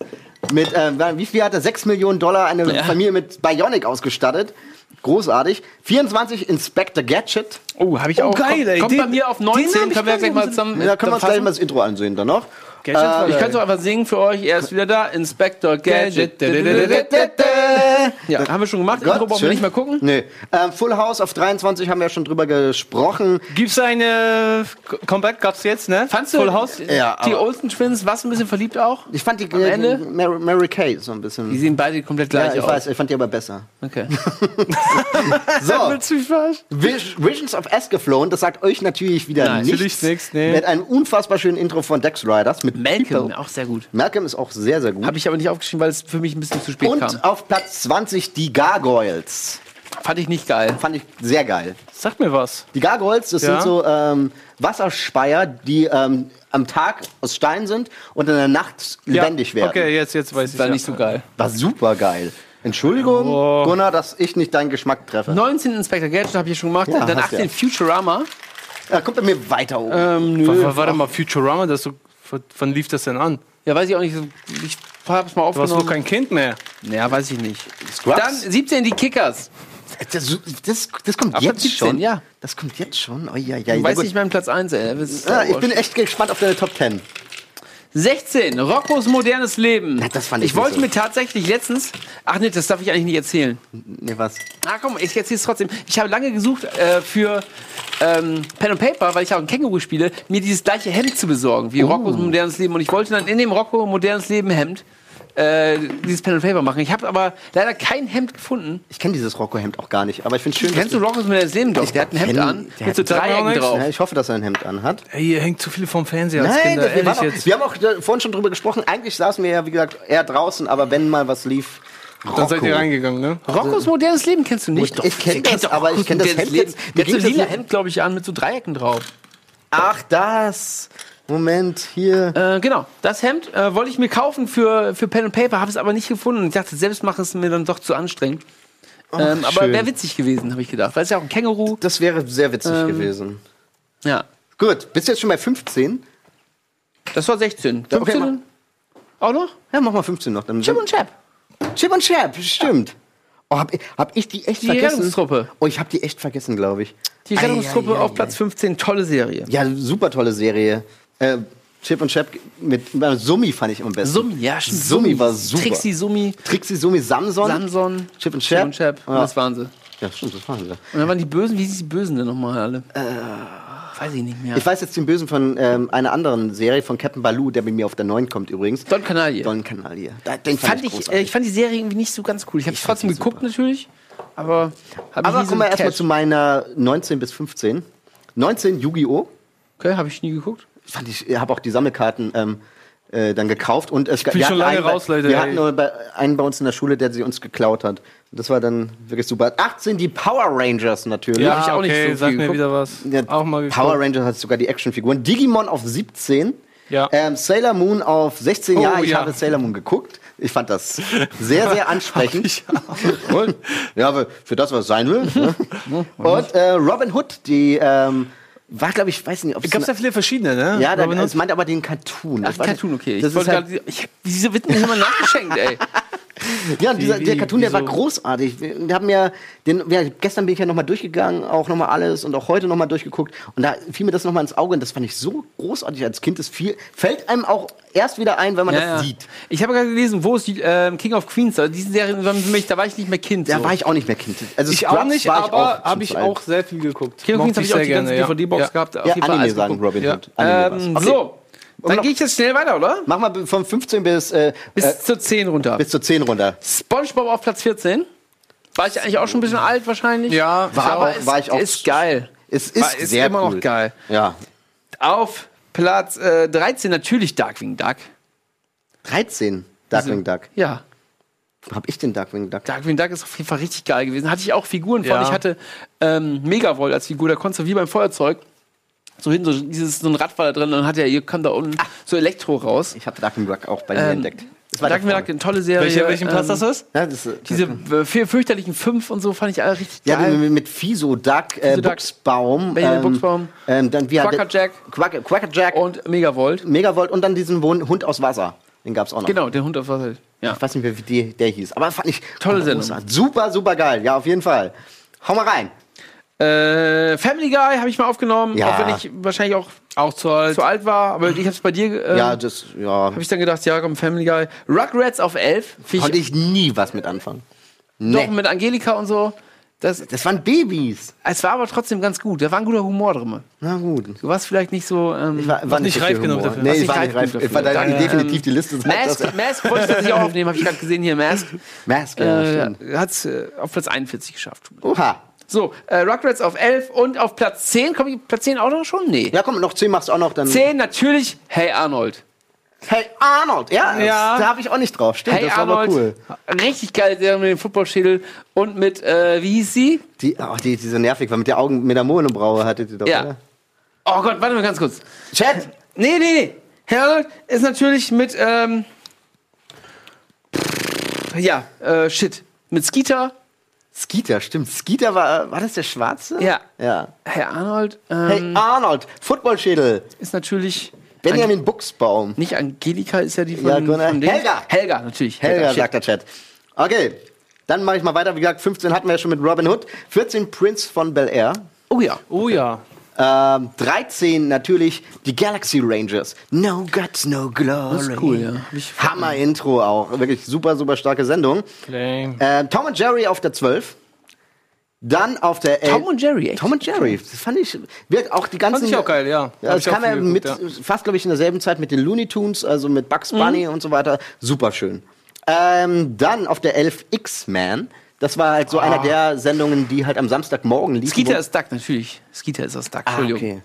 Mit, äh, wie viel hat er? 6 Millionen Dollar eine Ja. Familie mit Bionic ausgestattet. Großartig. 24 Inspector Gadget. Oh, habe ich auch. geil, ey. Kommt Den- bei mir auf 19. den hab ich Können wir gleich mal zusammen. Da können wir uns gleich mal das Intro ansehen dann noch. Gadget war Ich es auch einfach singen für euch. Er ist wieder da. Inspector Gadget. Ja, haben wir schon gemacht. Gott, Intro brauchen wir nicht mehr gucken. Nee. Ähm, Full House auf 23 haben wir ja schon drüber gesprochen. Gibt's eine K- Comeback? Gab's jetzt, ne? Fandst du Full House? Ja, die Olsen Twins, warst du ein bisschen verliebt auch? Ich fand die Am Ende? Mary, Mary Kay so ein bisschen. Die sehen beide komplett gleich ja, ich aus. weiß, ich fand die aber besser. Okay. So? Vis- Visions of Escaflown, das sagt euch natürlich wieder Nein, nichts. natürlich nichts, nee. Mit einem unfassbar schönen Intro von Dex Riders. Mit Malcolm, auch sehr gut. Malcolm ist auch sehr, sehr gut. Habe ich aber nicht aufgeschrieben, weil es für mich ein bisschen zu spät Und kam. auf Platz 20 die Gargoyles. Fand ich nicht geil. Fand ich sehr geil. Sag mir was. Die Gargoyles, das Ja. sind so ähm, Wasserspeier, die ähm, am Tag aus Stein sind und in der Nacht lebendig ja. werden. Okay, jetzt, jetzt weiß ich. War ja. nicht so geil. War super geil. Entschuldigung, Oh. Gunnar, dass ich nicht deinen Geschmack treffe. 19 Inspector Gadget habe ich schon gemacht. Ja, Dann hast du 18 Futurama. Er kommt bei mir weiter oben. Ähm, nö. wa- Warte mal, Futurama, das so, w- wann lief das denn an? Ja, weiß ich auch nicht. Ich hab's mal Du warst aufgenommen. doch kein Kind mehr. Ja, weiß ich nicht. Scrubs? Dann 17 die Kickers. Das, das, das kommt Ab jetzt 17, schon. ja. Das kommt jetzt schon. Oh, ja, ja, Ich ja, weiß gut. nicht meinen Platz 1, ey. Ah, ich bin echt gespannt auf deine Top 10. 16. Roccos modernes Leben. Na, das fand ich ich wollte nicht mir tatsächlich letztens. Ach nee, das darf ich eigentlich nicht erzählen. Nee, was? Ah, komm, ich erzähle es trotzdem. Ich habe lange gesucht äh, für ähm, Pen and Paper, weil ich auch ein Känguru spiele, mir dieses gleiche Hemd zu besorgen, Oh. wie Roccos modernes Leben. Und ich wollte dann in dem Rocco modernes Leben Hemd äh, dieses Pen and Paper machen. Ich habe aber leider kein Hemd gefunden. Ich kenne dieses Rocco-Hemd auch gar nicht, aber ich finde schön. Kennst du dass Roccos modernes Leben doch? Der hat ein Hemd an der mit so Dreiecken nichts. drauf. Ja, ich hoffe, dass er ein Hemd anhat. Ey, ihr hängt zu viel vom Fernseher als Nein, Kinder, das, wir, auch, jetzt. wir haben auch vorhin schon drüber gesprochen. Eigentlich saßen wir ja, wie gesagt, eher draußen, aber wenn mal was lief. Dann seid ihr Rocco. reingegangen, ne? Roccos modernes Leben kennst du nicht? Ich kenn Ihr das, kennt doch aber ich Roccos kenn das Hemd Leben. jetzt- Der hat so lila Hemd, glaube ich, an mit so Dreiecken drauf. Ach, das. Moment, hier. Äh, genau, das Hemd äh, wollte ich mir kaufen für, für Pen and Paper, habe es aber nicht gefunden. Ich dachte, selbst machen ist mir dann doch zu anstrengend. Ähm, aber wäre witzig gewesen, habe ich gedacht. Weil es ist ja auch ein Känguru. Das wäre sehr witzig Ähm, gewesen. Ja, Gut, bist du jetzt schon bei 15? das war 16. Ja, okay, 15 auch noch? Ja, mach mal 15 noch. Dann Chip und Chap. Chip und Chap, stimmt. Oh, hab, ich- hab ich die echt Die vergessen? Rettungstruppe. Oh, ich hab die echt vergessen, glaube ich. Die Rettungstruppe Ei, ei, ei, auf Platz 15, tolle Serie. Ja, super tolle Serie. Äh, Chip und Chap mit äh, Summi fand ich am besten. Summi, ja, stimmt. Summi war super. Trixie, Summi, Trixie, Summi, Samson. Samson, Chip und Chip Chap. und Chap. Und Ja. das waren sie. Ja, stimmt, das waren sie. Und dann waren die Bösen, wie hieß die Bösen denn nochmal alle? Weiß ich nicht mehr. Ich weiß jetzt den Bösen von ähm, einer anderen Serie, von Captain Baloo, der bei mir auf der 9 kommt übrigens. Don Canaille. Don Kanal Da, den fand, fand ich, äh, großartig. ich fand die Serie irgendwie nicht so ganz cool. Ich habe Ich trotzdem geguckt super. natürlich, aber Aber ich kommen wir erstmal zu meiner 19 bis 15. 19 Yu-Gi-Oh! Okay, habe ich nie geguckt. Fand ich, habe auch die Sammelkarten ähm, äh, dann gekauft und es wir schon hatten lange einen, bei- raus, Leute, Wir ey. hatten nur bei, einen bei uns in der Schule, der sie uns geklaut hat. Das war dann wirklich super. 18 die Power Rangers natürlich. hab ich auch nicht okay, so sag viel mir geguckt. wieder was. Ja, auch mal geguckt. Power Rangers hat sogar die Actionfiguren. Digimon auf 17. Ja. Ähm, Sailor Moon auf 16. Oh, ja, ich ja. habe Sailor Moon geguckt. Ich fand das sehr, sehr ansprechend. Und, ja, für das, was es sein will. ne? Und äh, Robin Hood, die ähm, war, glaube ich, weiß nicht, ob es Gab's da viele verschiedene, ne? ja, da, es Hood? meint aber den Cartoon. Ach, Cartoon, okay. Das ich ist halt, gerade, ich, diese wird mir immer nachgeschenkt, ey. ja, dieser, der Cartoon, der war großartig. Wir wir haben ja, den, ja, gestern bin ich ja nochmal durchgegangen, auch nochmal alles und auch heute nochmal durchgeguckt. Und da fiel mir das nochmal ins Auge und das fand ich so großartig als Kind. Das viel, fällt einem auch erst wieder ein, wenn man das sieht. Ich habe gerade gelesen, wo ist die ähm, King of Queens? Also diese Serien waren für mich, da war ich nicht mehr Kind. Da so. war ich auch nicht mehr Kind. Also Ich Scrubs auch nicht, aber habe ich auch sehr viel geguckt. King of Queens habe ich auch die ganze ja. DVD-Box Ja. gehabt. Auf Ja, jeden Fall Anime sagen geguckt. Robin Ja. Hood. Ähm. So, dann gehe ich jetzt schnell weiter, oder? Mach mal von 15 bis, äh, Bis äh, zur 10 runter. bis zur 10 runter. SpongeBob auf Platz 14. War ich eigentlich auch schon ein bisschen alt wahrscheinlich? Ja, War aber auch- war ich auch- ist geil. Es ist, War- ist sehr immer cool. noch geil. Ja. Auf Platz äh, 13 natürlich Darkwing Duck. 13, Darkwing Duck. Ja, Wo hab ich den Darkwing Duck? Darkwing Duck ist auf jeden Fall richtig geil gewesen. Hatte ich auch Figuren von. Ja. Ich hatte ähm, Megavolt als Figur, da konntest du wie beim Feuerzeug So hinten, so, dieses, so ein Rad war da drin und dann hat er, hier kam da unten so Elektro raus. Ich habe Duck and Duck auch bei mir Ähm, entdeckt. Das war Vorne. eine tolle Serie. Welche, welchen Platz ähm, das ist? Ja, das, ist- Diese äh, vier fürchterlichen fünf und so fand ich alle richtig Ja, geil. mit, mit Fiso, Duck, äh, Fiso. Buchsbaum. Benjamin Buchsbaum. Ähm, dann wie Quackerjack. Quacker, Quackerjack, und Megavolt. Megavolt und dann diesen Hund aus Wasser. Den gab's auch noch. Genau, der Hund auf Wasser. Ja. Ich weiß nicht mehr, wie die, der hieß. Aber fand ich Tolle Sendung. Super, super geil. Ja, auf jeden Fall. Hau mal rein. Äh, Family Guy habe ich mal aufgenommen, Ja. auch wenn ich wahrscheinlich auch Auch zu alt. zu alt war, aber ich habe es bei dir. Ähm, ja, das ja, habe ich dann gedacht, ja, komm, Family Guy. Rugrats auf 11. Find konnte ich ich nie was mit anfangen. doch Nee. mit Angelika und so. Das, Das waren Babys. es war aber trotzdem ganz gut. Da war ein guter Humor drin. Na gut. Du warst vielleicht nicht so. Ähm, Ich war, war nicht reif genug dafür. Nee, ich war nicht reif. genug Ich war da definitiv die Liste. das. Mask, Mask wollte ich tatsächlich auch aufnehmen, habe ich gerade gesehen hier. Mask. Mask, ja, Äh, stimmt. Hat es äh, auf Platz 41 geschafft. Oha. So, äh, Rugrats auf 11 und auf Platz 10. Komm ich Platz 10 auch noch schon? Nee. Ja, komm, noch 10 machst du auch noch. Dann 10 natürlich Hey Arnold. Hey, Arnold. Ja, Ja. Da habe ich auch nicht drauf. Stimmt, Hey das war aber Arnold. cool. Richtig geil, der mit dem Footballschädel und mit, äh, wie hieß sie? Die, oh, die, die so nervig war. Mit der Augen, mit der Monobraue hatte die doch, Ja. oder? Oh Gott, warte mal ganz kurz. Chat. Nee, nee, nee. Hey Arnold ist natürlich mit, ähm, ja, äh, shit. Mit Skeeter. Skeeter, stimmt. Skeeter war, war das der Schwarze? Ja. Ja. Hey Arnold ähm, Hey, Arnold. Footballschädel. ist natürlich. Benjamin Buchsbaum. Nicht Angelika ist ja die von, Ja, Gunnar. von. Helga. Helga, natürlich. Helga, shit. sagt der Chat. Okay. Dann mache ich mal weiter. Wie gesagt, 15 hatten wir ja schon mit Robin Hood. 14 Prince von Bel Air. Oh ja. Oh ja. Ähm, 13 natürlich die Galaxy Rangers. No Guts, No Glory. Das ist cool, ja. Hammer Intro auch. Wirklich super, super starke Sendung. Äh, Tom und Jerry auf der 12. Dann auf der 11. Tom und Jerry, echt? Tom und Jerry. Das fand ich, wird auch die ganzen. Fand ich auch geil, ja. Ja, das kam ja mit, geguckt, fast glaube ich in derselben Zeit mit den Looney Tunes, also mit Bugs Mhm. Bunny und so weiter. Super schön. Ähm, dann auf der 11 X-Man. Das war halt so einer der Sendungen, die halt am Samstagmorgen liefen. Skeeter ist Duck, natürlich. Skeeter ist aus Duck, Ah, Entschuldigung. okay.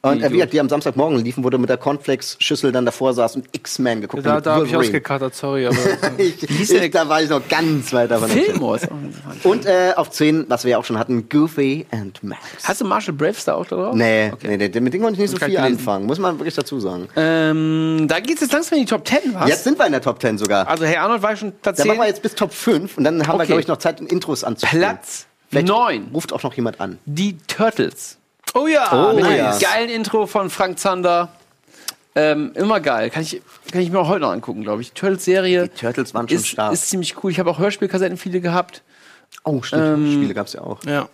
Und äh, wie gesagt, die am Samstagmorgen liefen, wurde mit der Cornflakes-Schüssel dann davor saß und X-Men geguckt Da, da habe ich ausgekatert, sorry, aber. ich, ich, da war ich noch ganz weit davon ist auch Und äh, auf 10, was wir ja auch schon hatten, Goofy and Max. Hast du Marshall auch da drauf? Nee, Okay. nee, nee, mit dem konnte ich nicht so viel gelesen. anfangen, muss man wirklich dazu sagen. Ähm, da geht's jetzt langsam in die Top 10, was? Jetzt sind wir in der Top 10 sogar. Also, Herr Arnold war schon Platz Dann 10. machen wir jetzt bis Top 5 und dann haben wir, Okay. glaube ich, noch Zeit, Intros anzuspielen. Platz Vielleicht 9. Ruft auch noch jemand an. Die Turtles. Oh ja! Oh, dem ja. geilen Intro von Frank Zander. Ähm, immer geil. Kann ich, kann ich mir auch heute noch angucken, glaube ich. Turtles-Serie. Die Turtles waren schon ist, stark. ist ziemlich cool. Ich habe auch Hörspielkassetten viele gehabt. Oh, stimmt. Ähm, Spiele gab es ja auch. Ja.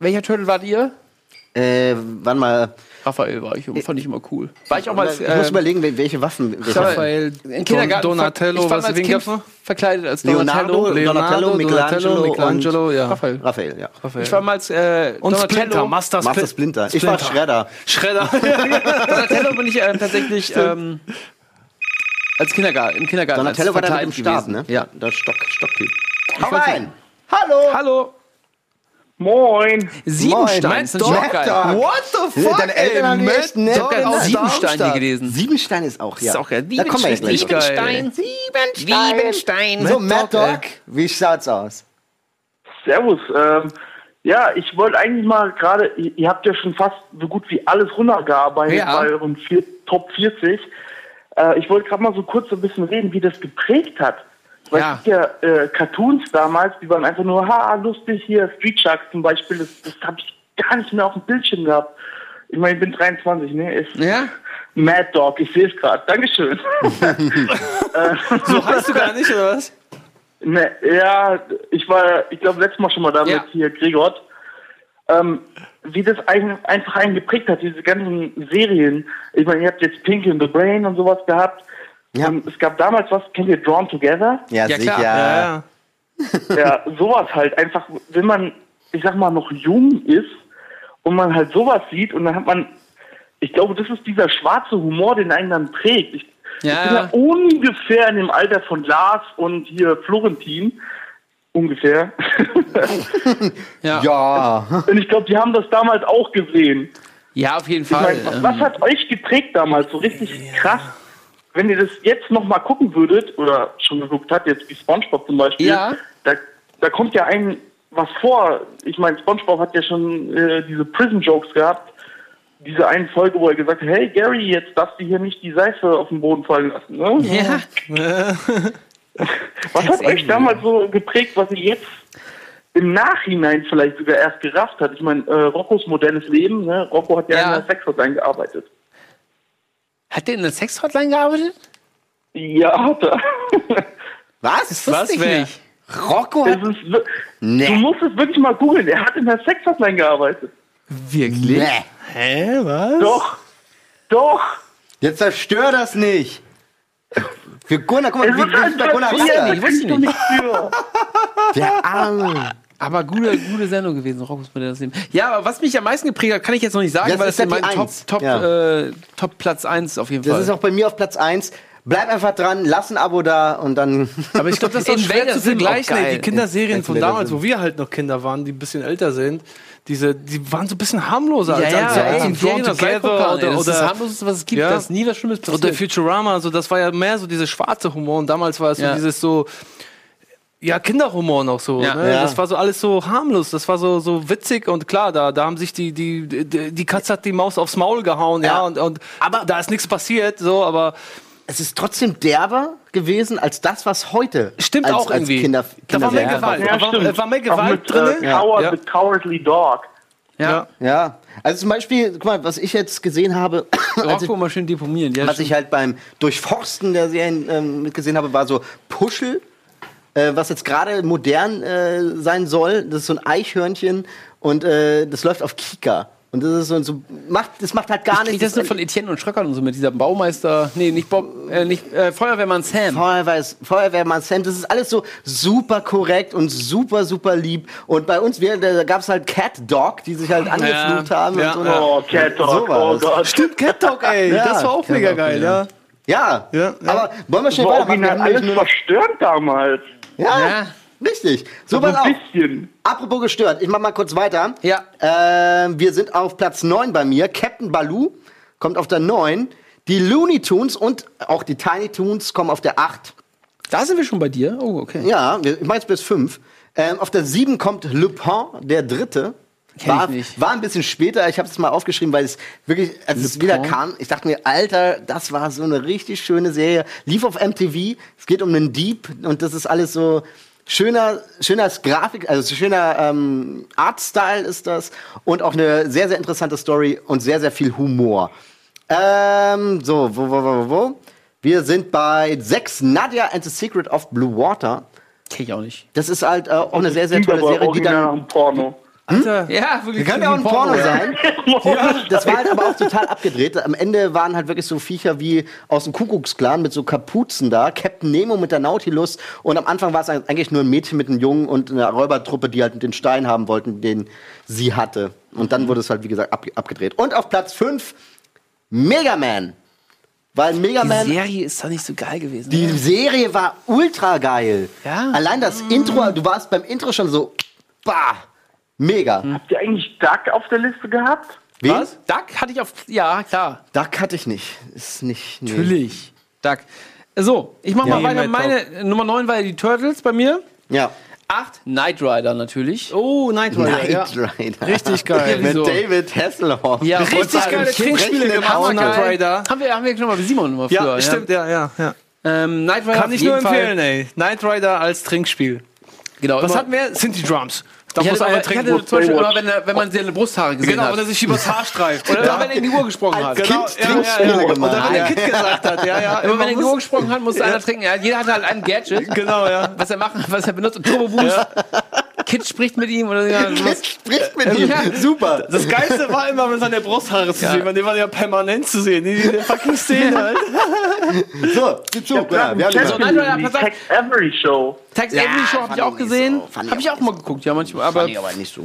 Welcher Turtle wart ihr? Äh, wann mal. Raphael war ich. Fand ich immer cool. War ich auch mal. ich muss äh, überlegen, wel- welche Waffen. Welche Raphael, im Kindergarten. Donatello, ich war was, als kind verkleidet als Leonardo, Donatello. Donatello, Michelangelo Michelangelo, ja. Raphael. Raphael, ja. Raphael. Ich war mal als äh, Und Splinter, Donatello. Master, Master Spl- Splinter. Ich war Schredder. Schredder. Donatello bin ich ähm, tatsächlich ähm, als Kindergarten, im Kindergarten. Donatello als war da verkleidet Stab, ne? gewesen. Ja. Der Stock, Stocktyp. Hau rein! Hallo! Hallo. Moin. Siebenstein auch geil. What the fuck? Deine Eltern haben die Matt echt nett. Siebenstein hier gelesen. Siebenstein ist auch, ja. Ist auch geil. Da kommen wir. Siebenstein. Siebenstein. Siebenstein. So, Mad Dog, wie schaut's aus? Servus. Ähm, ja, ich wollte eigentlich mal gerade, ihr ihr habt ja schon fast so gut wie alles runtergearbeitet Ja. bei euren vier, Top 40. Äh, ich wollte gerade mal so kurz so ein bisschen reden, wie das geprägt hat. Weil Ja. es gibt ja äh, Cartoons damals, die waren einfach nur, ha, lustig, hier, Street Shark zum Beispiel, das, das habe ich gar nicht mehr auf dem Bildschirm gehabt. Ich meine, ich bin 23, ne? Ist Ja? Mad Dog, ich sehe es gerade. Dankeschön. So heißt du gar nicht, oder was? Ne, ja, ich war, ich glaube, letztes Mal schon mal da Ja. mit hier Gregor. Ähm, wie das ein, einfach einen geprägt hat, diese ganzen Serien. Ich meine, ihr habt jetzt Pink in the Brain und sowas gehabt. Ja. Und es gab damals was, kennt ihr Drawn Together? Ja, Ja, sicher. klar. Ja, ja. Ja, sowas halt. Einfach, wenn man, ich sag mal, noch jung ist und man halt sowas sieht und dann hat man, ich glaube, das ist dieser schwarze Humor, den einen dann prägt. Ich, Ja, ich bin ja ja. ungefähr in dem Alter von Lars und hier Florentin. Ungefähr. Ja. Ja. und ich glaube, die haben das damals auch gesehen. Ja, auf jeden Ich Fall. meine, Ähm, was hat euch geprägt damals so richtig krass? Wenn ihr das jetzt noch mal gucken würdet oder schon geguckt habt, jetzt wie SpongeBob zum Beispiel, Ja. da, da kommt ja ein was vor. Ich meine, SpongeBob hat ja schon äh, diese Prison Jokes gehabt diese eine Folge, wo er gesagt hat, hey Gary, jetzt darfst du hier nicht die Seife auf den Boden fallen lassen. Ne? Ja. Was hat euch damals so geprägt, was ihr jetzt im Nachhinein vielleicht sogar erst gerafft hat? Ich meine, äh, Roccos modernes Leben, ne? Rocco hat ja, Ja. in der Sexhotline gearbeitet. Hat der in der Sexhotline gearbeitet? Ja, hat er. Was? Das wusste ich wer? nicht. Rocco Das hat. ist, Nee. Du musst es wirklich mal googeln. Er hat in der Sexhotline gearbeitet. Wirklich? Nee. Hä, was? Doch. Doch. Jetzt zerstör das nicht. Für Gunnar, guck mal, wie, ist wie ist bei Gunnar Wusste ich wusste nicht. nicht für. Der Arme. Aber gute, gute Sendung gewesen, Rockos Modell das Leben. Ja, aber was mich am meisten geprägt hat, kann ich jetzt noch nicht sagen, Das weil ist das in ja die meinem Top, Eins. Top, Ja. äh, Top Platz 1 auf jeden Das Fall. ist auch bei mir auf Platz 1. Bleib einfach dran, lass ein Abo da und dann. Aber ich glaube, das ist auch schwer Invader zu sind auch vergleichen. ey. Die Kinderserien von damals, sind- wo wir halt noch Kinder waren, die ein bisschen älter sind, diese, die waren so ein bisschen harmloser ja, als, ja, als, ja, als ey, in Drawn aus Together oder, ey, das ist das oder, harmloseste, was es gibt. Ja. Da ist nie was Schlimmes passiert. oder Futurama. Also das war ja mehr so dieses schwarze Humor und damals war es so Ja. dieses so ja, Kinderhumor noch so. Ja. Ne? Ja. Das war so alles so harmlos, das war so, so witzig und klar, da, da haben sich die, die, die, die Katze hat die Maus aufs Maul gehauen, ja, Ja. und, und aber da ist nichts passiert, so, aber Es ist trotzdem derber gewesen als das, was heute Stimmt als, auch als irgendwie. Kinder, Da war mehr Gewalt. war. Ja, war- stimmt. war mehr Auch Gewalt mit, drin? Äh, Coward Ja. the Cowardly Dog. ja. Ja, also zum Beispiel, guck mal, was ich jetzt gesehen habe, als ich, mal schön deprimieren. Ja, was ich halt beim Durchforsten der Serien ähm, mitgesehen habe, war so Puschel, äh, was jetzt gerade modern äh, sein soll. Das ist so ein Eichhörnchen und äh, das läuft auf Kika. Und das ist so, so macht, das macht halt gar ich nichts. das nur von Etienne und Schröckern und so mit dieser Baumeister, nee, nicht Bob, äh, nicht äh, Feuerwehrmann Sam. Feuerwehr, Feuerwehrmann Sam, das ist alles so super korrekt und super, super lieb. Und bei uns, wir, da gab es halt Cat Dog, die sich halt angeflucht haben. ja, und so. ja. Oh, Cat Dog, So oh. Gott. Stimmt, Cat Dog, ey, Ja, das war auch Cat mega Dog, geil, ja. ja. Ja. Ja, ja. aber wollen wir schnell weitermachen? Wir haben alles verstörend damals. Ja, Ja. richtig. So, So auf. ein bisschen. Apropos gestört, ich mach mal kurz weiter. Ja. Ähm, wir sind auf Platz 9 bei mir. Captain Baloo kommt auf der 9. Die Looney Tunes und auch die Tiny Toons kommen auf der 8. Da sind wir schon bei dir. Oh, okay. Ja, ich meine bis 5. Ähm, auf der 7 kommt Lupin, der Dritte. Kenn War, ich nicht. war ein bisschen später, ich habe es mal aufgeschrieben, weil es wirklich, als es wieder kam, ich dachte mir, Alter, das war so eine richtig schöne Serie. Lief auf MTV, es geht um einen Dieb und das ist alles so schöner, schöner Grafik, also schöner ähm, Artstyle ist das und auch eine sehr, sehr interessante Story und sehr, sehr viel Humor. Ähm, so, wo, wo, wo, wo, wo? Wir sind bei 6 Nadia and the Secret of Blue Water. Kenn ich auch nicht. Das ist halt äh, auch eine sehr, sehr tolle Serie, die dann. Porno. Alter. Ja, wirklich. Kann ja auch ein Porno sein. Ja, das war halt aber auch total abgedreht. Am Ende waren halt wirklich so Viecher wie aus dem Kuckucksklan mit so Kapuzen da. Captain Nemo mit der Nautilus. Und am Anfang war es eigentlich nur ein Mädchen mit einem Jungen und eine Räubertruppe, die halt den Stein haben wollten, den sie hatte. Und dann wurde es halt, wie gesagt, ab, abgedreht. Und auf Platz 5 Mega Man. Weil Mega Die Man. Serie ist doch nicht so geil gewesen. Die Serie war ultra geil. Ja. Allein das Intro, du warst beim Intro schon so, bah, mega. Habt ihr eigentlich Duck auf der Liste gehabt? Wen? Was? Duck hatte ich auf. Ja, klar. Duck hatte ich nicht. Ist nicht. Nee. Natürlich. Duck. So, ich mach Ja. mal weiter. Meine Nummer 9 war ja die Turtles bei mir. Ja. 8 Knight Rider natürlich. Oh, Knight Rider, Knight ja. Rider. Richtig geil. Mit wieso? David Hasselhoff. Ja, Richtig geile Trinkspiele gemacht. Knight Rider. Haben wir, haben wir schon mal mit Simon mal früher. Ja, stimmt, ja, ja, ja. Ähm, Knight Rider Kann ich nur jeden Fall. empfehlen, ey. Knight Rider als Trinkspiel. Genau. Was hatten wir? Sind die Drums. Da ich muss hatte, einer aber, ich trinken. hatte zum Beispiel immer, wenn, er, wenn man seine Brusthaare gesehen Genau, hat. wenn er sich übers Haar streift. Oder immer, wenn er in die Uhr gesprochen hat. Kind Genau, Trinkspiele Oder gemacht. wenn der Ja. Kid gesagt hat, ja, ja. Immer wenn er in die muss- Uhr gesprochen hat, musste einer trinken. Ja, jeder hatte halt ein Gadget, Genau, ja. was er machen, was er benutzt. Turbo Boost. Kid spricht mit ihm oder ja, Kid spricht mit ihm. Ja. Super. Das Geilste war immer, wenn seine Brusthaare zu Ja. sehen waren. Die waren ja permanent zu sehen. Die, die fucking Szene halt. So, sieh zu. Ja, wir haben So, die nein, nein, die pass auf. Tex Avery Show. Tex Ja, Avery Show habe fand ich auch gesehen. so. Habe ich auch mal geguckt, ja manchmal. Aber Fand ich aber nicht so.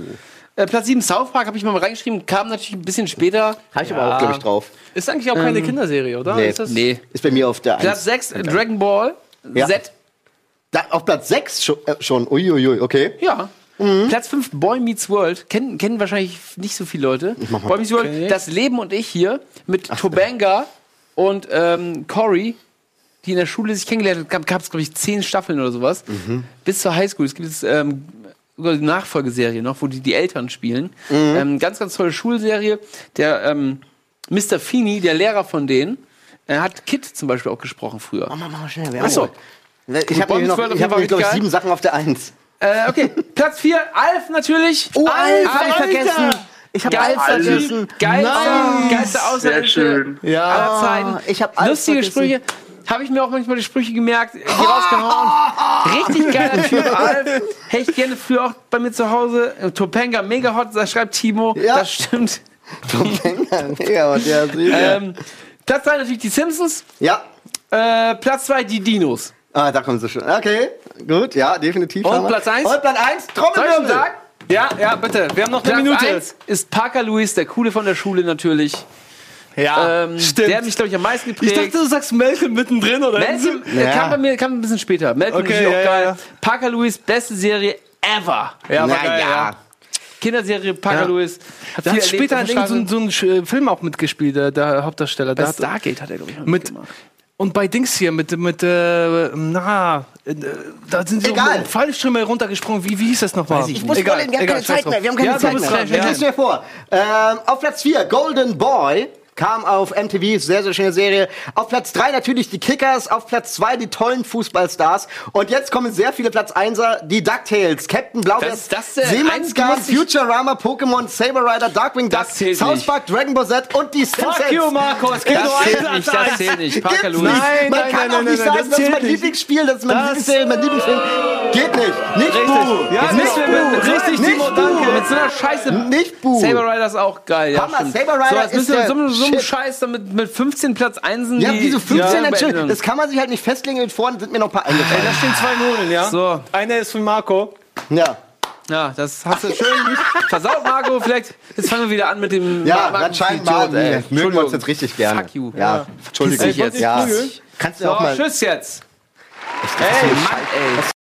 äh, Platz 7 South Park habe ich mal reingeschrieben, kam natürlich ein bisschen später. Habe ich aber auch, glaube ich, drauf. Ist eigentlich auch keine Kinderserie, oder? nee. Ist das Nee. Ist bei mir auf der Platz 1. 6 Dragon Ball Ja. Z. Da, auf Platz 6 schon, äh, schon. Uiuiui, okay. Ja. Mhm. Platz 5 Boy Meets World. Kennen, kennen wahrscheinlich nicht so viele Leute. Boy Meets World, Okay. das Leben und ich hier mit Tobanga und ähm, Cory, die in der Schule sich kennengelernt haben, gab es, glaube ich, zehn Staffeln oder sowas. Mhm. Bis zur Highschool. Es gibt jetzt ähm, sogar die Nachfolgeserie noch, wo die die Eltern spielen. Mhm. Ähm, ganz, ganz tolle Schulserie. Der ähm, Mr. Feeney, der Lehrer von denen, er hat Kid zum Beispiel auch gesprochen früher. Mach mal, mach mal schnell. wir Achso. Haben- Ich habe noch, ich hab nämlich, glaube ich, sieben Sachen auf der Eins. Äh, okay, Platz 4, Alf natürlich. Oh, Alf, hab ich Alter! vergessen. Ich habe Alf Geilster vergessen. Geilster, geilster Außerirdische schön. Ja. aller Zeiten. ich hab Alf Lustige vergessen. Sprüche. Habe ich mir auch manchmal die Sprüche gemerkt, die rausgehauen. Richtig geiler Typ, Alf. Hätte ich gerne früher auch bei mir zu Hause. Äh, Topanga, mega hot, da schreibt Timo. Ja. Das stimmt. Tom Wenger, mega, sieht ja. Ähm, Platz 3 natürlich die Simpsons. ja. Äh, Platz 2 die Dinos. Ah, da kommen sie schon. Okay, gut, ja, definitiv. Und. Platz eins? Und Platz 1, Soll ich schon Trommelwirbel. sagen? Ja, ja, bitte. Wir haben noch eine Platz Minute. 1 ist Parker Lewis, der Coole von der Schule natürlich. Ja, Ähm, stimmt. Der hat mich, glaube ich, am meisten ich geprägt. dachte, du sagst Malcolm mittendrin, oder? Malcolm Ja. kam bei mir kam ein bisschen später. Malcolm Okay, ist auch ja, geil. ja. Parker Lewis, beste Serie ever. Ja, Na geil, ja. ja. Kinderserie Parker Ja. Lewis. Hat später hat irgend so, so ein äh, Film auch mitgespielt, der, der Hauptdarsteller. Der Bei hat, Stargate hat er, glaube ich, mit. Und bei Dings hier, mit, mit äh, na, äh, da sind sie Egal. auch mit dem Fallschirm runtergesprungen. Wie, wie hieß das nochmal? Ich muss vorlesen, wir haben keine Zeit mehr. Wir haben keine ja, Zeit mehr. Ich lese mir vor. Ähm, auf Platz 4, Golden Boy. Kam auf MTV, sehr, sehr schöne Serie. Auf Platz 3 natürlich die Kickers, auf Platz 2 die tollen Fußballstars. Und jetzt kommen sehr viele Platz 1er, die DuckTales, Captain Blaubeer? Seemannsgarn, Futurama, Pokémon, Saber Rider, Darkwing Duck, South nicht. Park, Dragon Ball Z und die Simpsons. Fuck you, Marco. Es gibt Das zählt nicht, das zählt nicht. Parker Lewis. nicht. Nein, Man nein, kann nein, auch nicht nein, sagen, das das ist mein nicht. Lieblingsspiel, das ist mein Lieblingsserie, mein Lieblingsfilm. Geht nicht. Nicht Richtig. Ja, nicht nicht mehr Bu. mit- richtig, nicht Timo, danke. Mit so einer Scheiße. Nicht Bu. Saber Rider ist auch geil, ja. Hammer. Saber Rider ist der so, einem-. Scheiß damit mit 15 Platz 1 Ja, die, diese 15 die natürlich. beenden. Das kann man sich halt nicht festlegen. Und vorne sind mir noch ein paar Ey, eingefallen. da stehen zwei Nullen, ja? So. Einer ist von Marco. Ja. Ja, das hast du schön versaut, Marco. Vielleicht, jetzt fangen wir wieder an mit dem Ja, anscheinend mal. ey. Wir mögen uns jetzt richtig gerne. Fuck you. Ja, Entschuldigung. Ey, ihr ja. Kannst du So, auch mal. tschüss jetzt. Ey, Mann, ey.